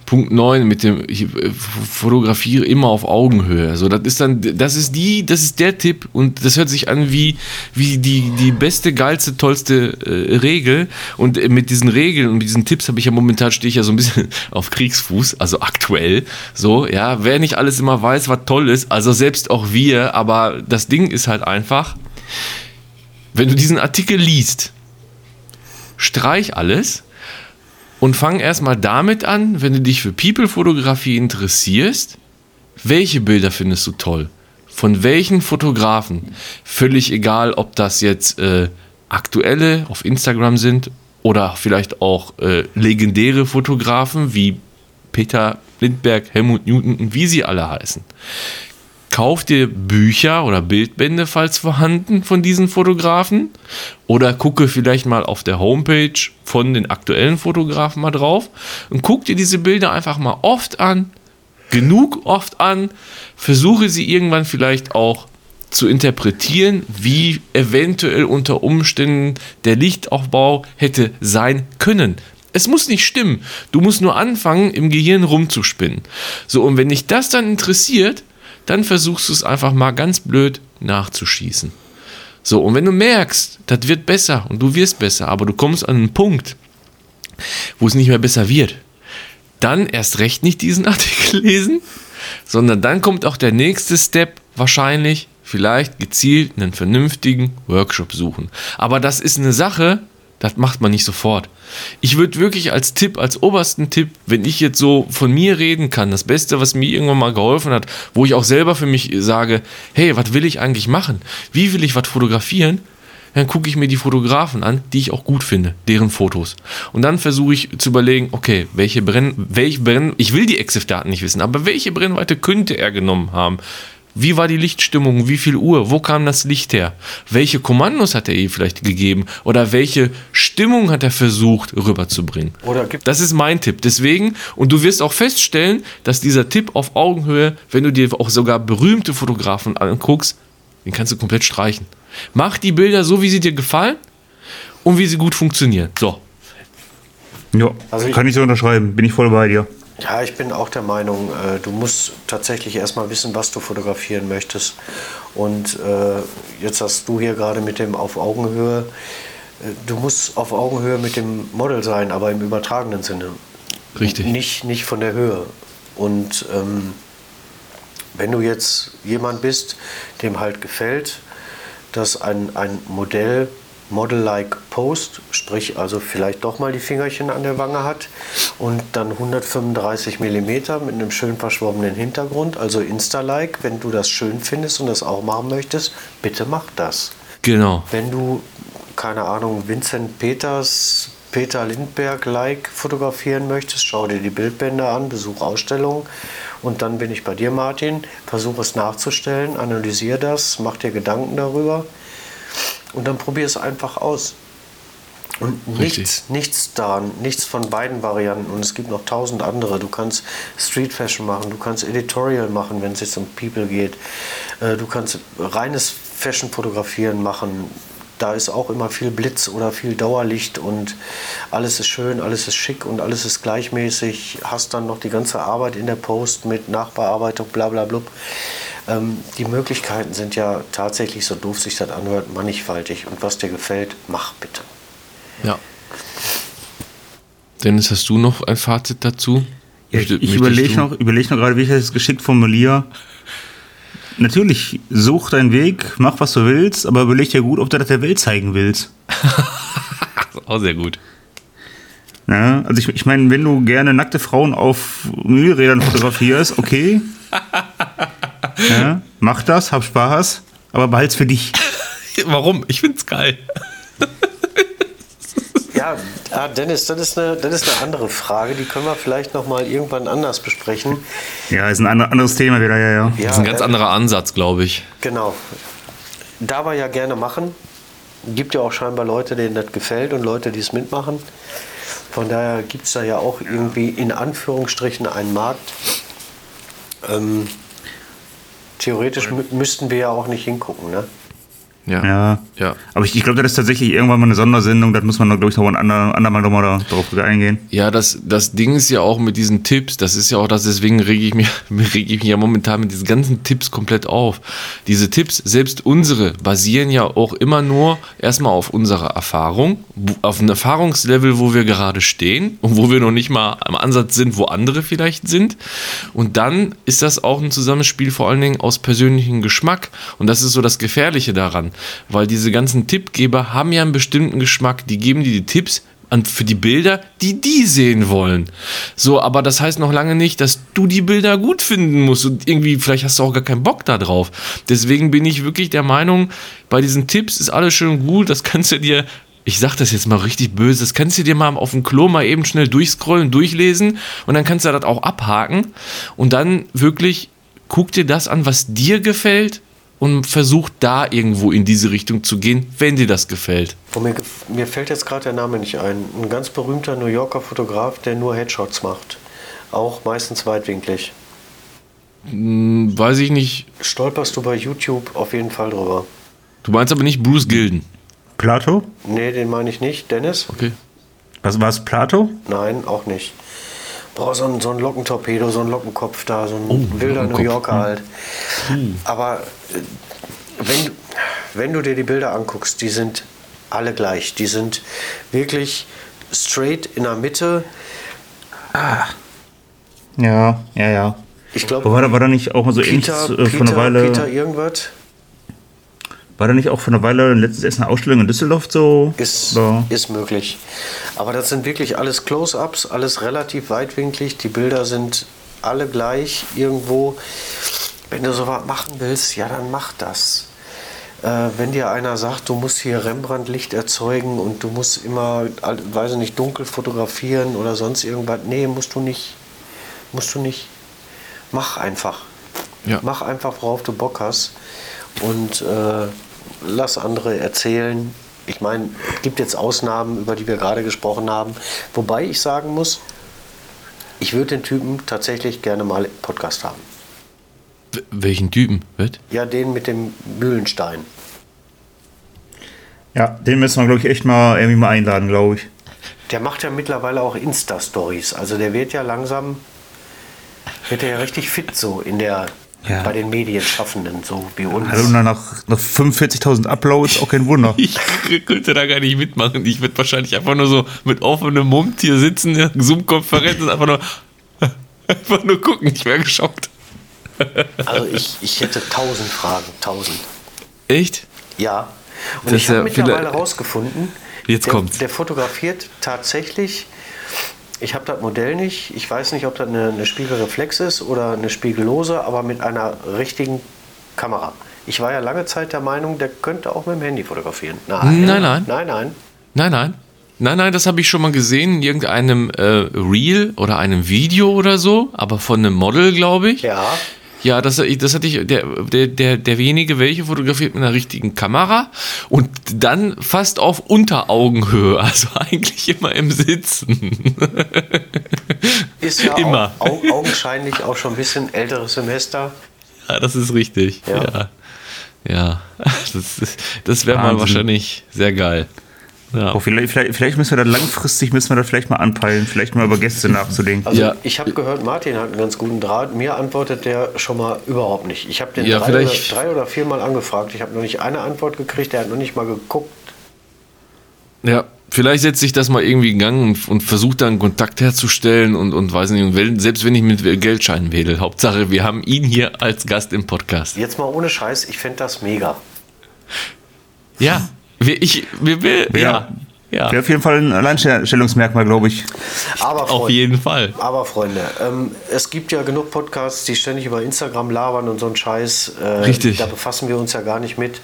Punkt 9 mit dem ich äh, fotografiere immer auf Augenhöhe. So, das ist dann, das ist die, das ist der Tipp und das hört sich an wie, wie die, die beste, geilste, tollste äh, Regel. Und äh, mit diesen Regeln und mit diesen Tipps habe ich ja momentan stehe ich ja so ein bisschen auf Kriegsfuß, also aktuell. So, ja, wer nicht alles immer weiß, was toll ist, also selbst auch wir, aber das Ding ist halt einfach, wenn du diesen Artikel liest, streich alles und fang erstmal damit an, wenn du dich für People-Fotografie interessierst, welche Bilder findest du toll? Von welchen Fotografen? Völlig egal, ob das jetzt äh, aktuelle auf Instagram sind oder vielleicht auch äh, legendäre Fotografen wie Peter Lindbergh, Helmut Newton und wie sie alle heißen. Kauf dir Bücher oder Bildbände, falls vorhanden, von diesen Fotografen. Oder gucke vielleicht mal auf der Homepage von den aktuellen Fotografen mal drauf und guck dir diese Bilder einfach mal oft an, genug oft an, versuche sie irgendwann vielleicht auch zu interpretieren, wie eventuell unter Umständen der Lichtaufbau hätte sein können. Es muss nicht stimmen. Du musst nur anfangen, im Gehirn rumzuspinnen. So, und wenn dich das dann interessiert, dann versuchst du es einfach mal ganz blöd nachzuschießen. So, und wenn du merkst, das wird besser und du wirst besser, aber du kommst an einen Punkt, wo es nicht mehr besser wird, dann erst recht nicht diesen Artikel lesen, sondern dann kommt auch der nächste Step, wahrscheinlich vielleicht gezielt einen vernünftigen Workshop suchen. Aber das ist eine Sache, das macht man nicht sofort. Ich würde wirklich als Tipp, als obersten Tipp, wenn ich jetzt so von mir reden kann, das Beste, was mir irgendwann mal geholfen hat, wo ich auch selber für mich sage, hey, was will ich eigentlich machen? Wie will ich was fotografieren? Dann gucke ich mir die Fotografen an, die ich auch gut finde, deren Fotos. Und dann versuche ich zu überlegen, okay, welche Brenn, welche Brenn, ich will die EXIF-Daten nicht wissen, aber welche Brennweite könnte er genommen haben? Wie war die Lichtstimmung? Wie viel Uhr? Wo kam das Licht her? Welche Kommandos hat er ihr vielleicht gegeben? Oder welche Stimmung hat er versucht rüberzubringen? Oder gibt Das ist mein Tipp. Deswegen, und du wirst auch feststellen, dass dieser Tipp auf Augenhöhe, wenn du dir auch sogar berühmte Fotografen anguckst, den kannst du komplett streichen. Mach die Bilder so, wie sie dir gefallen und wie sie gut funktionieren. So. Ja, Also ich- kann ich so unterschreiben. Bin ich voll bei dir. Ja, ich bin auch der Meinung, äh, du musst tatsächlich erstmal wissen, was du fotografieren möchtest. Und äh, jetzt hast du hier gerade mit dem auf Augenhöhe, äh, du musst auf Augenhöhe mit dem Model sein, aber im übertragenen Sinne. Richtig. Nicht, nicht von der Höhe. Und ähm, wenn du jetzt jemand bist, dem halt gefällt, dass ein, ein Modell Model-like Post, sprich also vielleicht doch mal die Fingerchen an der Wange hat und dann 135 mm mit einem schön verschwommenen Hintergrund, also Insta-like, wenn du das schön findest und das auch machen möchtest, bitte mach das. Genau. Wenn du, keine Ahnung, Vincent Peters, Peter Lindbergh-like fotografieren möchtest, schau dir die Bildbände an, besuch Ausstellungen und dann bin ich bei dir, Martin. Versuch es nachzustellen, analysier das, mach dir Gedanken darüber und dann probier es einfach aus. Und Richtig. nichts, nichts daran, nichts von beiden Varianten. Und es gibt noch tausend andere. Du kannst Street Fashion machen, du kannst Editorial machen, wenn es jetzt um People geht. Äh, Du kannst reines Fashion fotografieren machen. Da ist auch immer viel Blitz oder viel Dauerlicht und alles ist schön, alles ist schick und alles ist gleichmäßig. Hast dann noch die ganze Arbeit in der Post mit Nachbearbeitung, bla bla blub. Ähm, die Möglichkeiten sind ja tatsächlich, so doof sich das anhört, mannigfaltig. Und was dir gefällt, mach bitte. Ja. Dennis, hast du noch ein Fazit dazu? Ja, ich ich überlege noch, überleg noch gerade, wie ich das geschickt formuliere. Natürlich, such deinen Weg, mach was du willst, aber überleg dir gut, ob du das der Welt zeigen willst. Auch sehr gut. Ja, also ich, ich meine, wenn du gerne nackte Frauen auf Mühlrädern fotografierst, okay. Ja, mach das, hab Spaß, aber behalt's für dich. Warum? Ich find's geil. Ja, ah, Dennis, das ist, eine, das ist eine andere Frage. Die können wir vielleicht noch mal irgendwann anders besprechen. Ja, ist ein ander- anderes Thema wieder, ja, ja. Ja, Das ist ein ganz äh, anderer Ansatz, glaube ich. Genau. Da wir ja gerne machen, gibt ja auch scheinbar Leute, denen das gefällt und Leute, die es mitmachen. Von daher gibt es da ja auch irgendwie in Anführungsstrichen einen Markt. Ähm, theoretisch mü müssten wir ja auch nicht hingucken, ne? Ja. Ja. Ja. Aber ich, ich glaube, das ist tatsächlich irgendwann mal eine Sondersendung, das muss man, glaube ich, noch ein ander- andermal nochmal da, drauf eingehen. Ja, das, das Ding ist ja auch mit diesen Tipps, das ist ja auch das, deswegen rege ich mich, rege ich mich ja momentan mit diesen ganzen Tipps komplett auf. Diese Tipps, selbst unsere, basieren ja auch immer nur erstmal auf unserer Erfahrung, auf einem Erfahrungslevel, wo wir gerade stehen und wo wir noch nicht mal am Ansatz sind, wo andere vielleicht sind. Und dann ist das auch ein Zusammenspiel vor allen Dingen aus persönlichem Geschmack. Und das ist so das Gefährliche daran, weil diese ganzen Tippgeber haben ja einen bestimmten Geschmack, die geben dir die Tipps, für die Bilder, die die sehen wollen. So, aber das heißt noch lange nicht, dass du die Bilder gut finden musst. Und irgendwie, vielleicht hast du auch gar keinen Bock da drauf. Deswegen bin ich wirklich der Meinung, bei diesen Tipps ist alles schön gut, das kannst du dir, ich sag das jetzt mal richtig böse, das kannst du dir mal auf dem Klo mal eben schnell durchscrollen, durchlesen. Und dann kannst du das auch abhaken. Und dann wirklich guck dir das an, was dir gefällt und versuch da irgendwo in diese Richtung zu gehen, wenn dir das gefällt. Und mir, mir fällt jetzt gerade der Name nicht ein. Ein ganz berühmter New Yorker Fotograf, der nur Headshots macht. Auch meistens weitwinklig. Hm, weiß ich nicht. Stolperst du bei YouTube auf jeden Fall drüber. Du meinst aber nicht Bruce Gilden. Plato? Nee, den meine ich nicht. Dennis? Okay. Was war es, Plato? Nein, auch nicht. Boah, so ein, so ein Lockentorpedo, so ein Lockenkopf da, so ein Oh, wilder New Lockenkopf. Yorker halt. Aber äh, wenn, du- wenn du dir die Bilder anguckst, die sind alle gleich. Die sind wirklich straight in der Mitte. Ja, ja, ja. Ich glaube, war da, war da nicht auch mal so ähnlich Peter, äh, von einer Peter, Weile. Peter irgendwas War da nicht auch von einer Weile letztens erst eine Ausstellung in Düsseldorf so? ist, ist möglich. Aber das sind wirklich alles Close-Ups, alles relativ weitwinklig. Die Bilder sind alle gleich irgendwo. Wenn du sowas machen willst, ja, dann mach das. Äh, wenn dir einer sagt, du musst hier Rembrandt-Licht erzeugen und du musst immer, weiß ich nicht, dunkel fotografieren oder sonst irgendwas, nee, musst du nicht. Musst du nicht. Mach einfach. Ja. Mach einfach, worauf du Bock hast. Und äh, lass andere erzählen. Ich meine, es gibt jetzt Ausnahmen, über die wir gerade gesprochen haben. Wobei ich sagen muss, ich würde den Typen tatsächlich gerne mal im Podcast haben. Welchen Typen? Wird? Ja, den mit dem Mühlenstein. Ja, den müssen wir, glaube ich, echt mal irgendwie mal einladen, glaube ich. Der macht ja mittlerweile auch Insta-Stories. Also der wird ja langsam, wird er ja richtig fit so in der, Ja. bei den Medienschaffenden, so wie uns. Also nach, nach 45.000 Uploads, auch kein Wunder. Ich könnte da gar nicht mitmachen. Ich würde wahrscheinlich einfach nur so mit offenem Mund hier sitzen, ja, Zoom-Konferenz und einfach nur, einfach nur gucken. Ich wäre geschockt. Also ich, ich hätte tausend Fragen, tausend. Echt? Ja. Und Das ich habe ja mittlerweile herausgefunden, Jetzt der, kommt's. der fotografiert tatsächlich. Ich habe das Modell nicht. Ich weiß nicht, ob das eine, eine Spiegelreflex ist oder eine spiegellose, aber mit einer richtigen Kamera. Ich war ja lange Zeit der Meinung, der könnte auch mit dem Handy fotografieren. Nein, nein. Nein, nein. Nein, nein. Nein, nein, das habe ich schon mal gesehen in irgendeinem äh, Reel oder einem Video oder so, aber von einem Model, glaube ich. Ja. Ja, das, das hatte ich, der, der, der, derjenige, welche fotografiert mit einer richtigen Kamera und dann fast auf Unteraugenhöhe, also eigentlich immer im Sitzen. Ist ja Immer. Auch, au, augenscheinlich auch schon ein bisschen älteres Semester. Ja, das ist richtig. Ja. Ja. Ja, das, das wäre mal wahrscheinlich sehr geil. Ja. Oh, vielleicht, vielleicht, vielleicht müssen wir da langfristig müssen wir da vielleicht mal anpeilen, vielleicht mal über Gäste nachzudenken. Also Ja. ich habe gehört, Martin hat einen ganz guten Draht. Mir antwortet der schon mal überhaupt nicht. Ich habe den Ja, drei, oder, vielleicht- drei oder vier Mal angefragt. Ich habe noch nicht eine Antwort gekriegt. Der hat noch nicht mal geguckt. Ja, vielleicht setze ich das mal irgendwie in Gang und, und versuche dann Kontakt herzustellen und, und weiß nicht, und selbst wenn ich mit Geldscheinen wedel. Hauptsache, wir haben ihn hier als Gast im Podcast. Jetzt mal ohne Scheiß, ich fände das mega. Ja, wir, ich, wir, wir, ja, Ja. ja, Wäre auf jeden Fall ein Alleinstellungsmerkmal, glaube ich. Aber auf Freunde, jeden Fall. aber Freunde ähm, es gibt ja genug Podcasts, die ständig über Instagram labern und so einen Scheiß. Äh, Richtig. Da befassen wir uns ja gar nicht mit.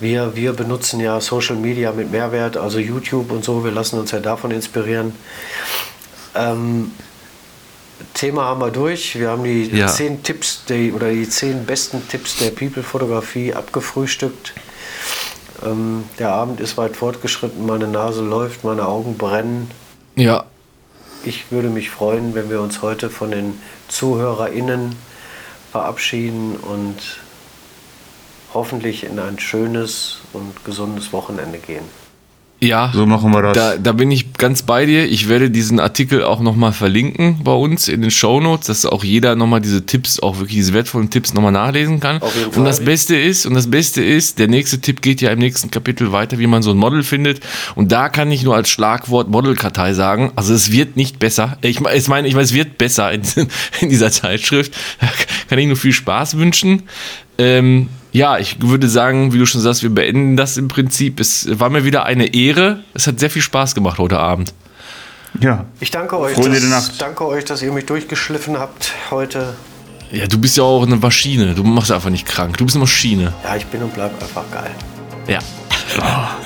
Wir, wir benutzen ja Social Media mit Mehrwert, also YouTube und so. Wir lassen uns ja davon inspirieren. Ähm, Thema haben wir durch. Wir haben die Ja. zehn Tipps die, oder die zehn besten Tipps der People-Fotografie abgefrühstückt. Ähm, der Abend ist weit fortgeschritten, meine Nase läuft, meine Augen brennen. Ja, Ich würde mich freuen, wenn wir uns heute von den ZuhörerInnen verabschieden und hoffentlich in ein schönes und gesundes Wochenende gehen. Ja. So machen wir das. Da, da bin ich ganz bei dir. Ich werde diesen Artikel auch nochmal verlinken bei uns in den Shownotes, dass auch jeder nochmal diese Tipps, auch wirklich diese wertvollen Tipps nochmal nachlesen kann. Auf jeden Und Fall. das Beste ist, und das Beste ist, der nächste Tipp geht ja im nächsten Kapitel weiter, wie man so ein Model findet. Und da kann ich nur als Schlagwort Modelkartei sagen, also es wird nicht besser. Ich meine, ich meine, ich meine es wird besser in, in dieser Zeitschrift. Da kann ich nur viel Spaß wünschen. Ähm, ja, ich würde sagen, wie du schon sagst, wir beenden das im Prinzip. Es war mir wieder eine Ehre. Es hat sehr viel Spaß gemacht heute Abend. ja. Ich danke euch, Freunde dass, Nacht. danke euch, dass ihr mich durchgeschliffen habt heute. Ja, du bist ja auch eine Maschine. Du machst einfach nicht krank. Du bist eine Maschine. Ja, ich bin und bleib einfach geil. Ja.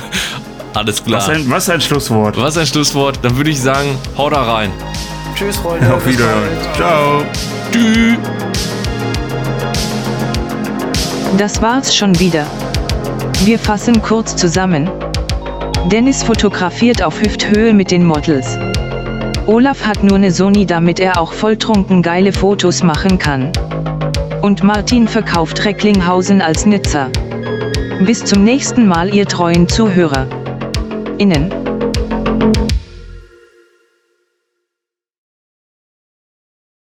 Alles klar. Was ein, was ein Schlusswort. Was ein Schlusswort. Dann würde ich sagen, hau da rein. Tschüss, Freunde. Auf Wiedersehen. Ciao. Tschüss. Das war's schon wieder. Wir fassen kurz zusammen. Dennis fotografiert auf Hüfthöhe mit den Models. Olaf hat nur eine Sony, damit er auch volltrunken geile Fotos machen kann. Und Martin verkauft Recklinghausen als Nizza. Bis zum nächsten Mal, ihr treuen Zuhörer. Innen.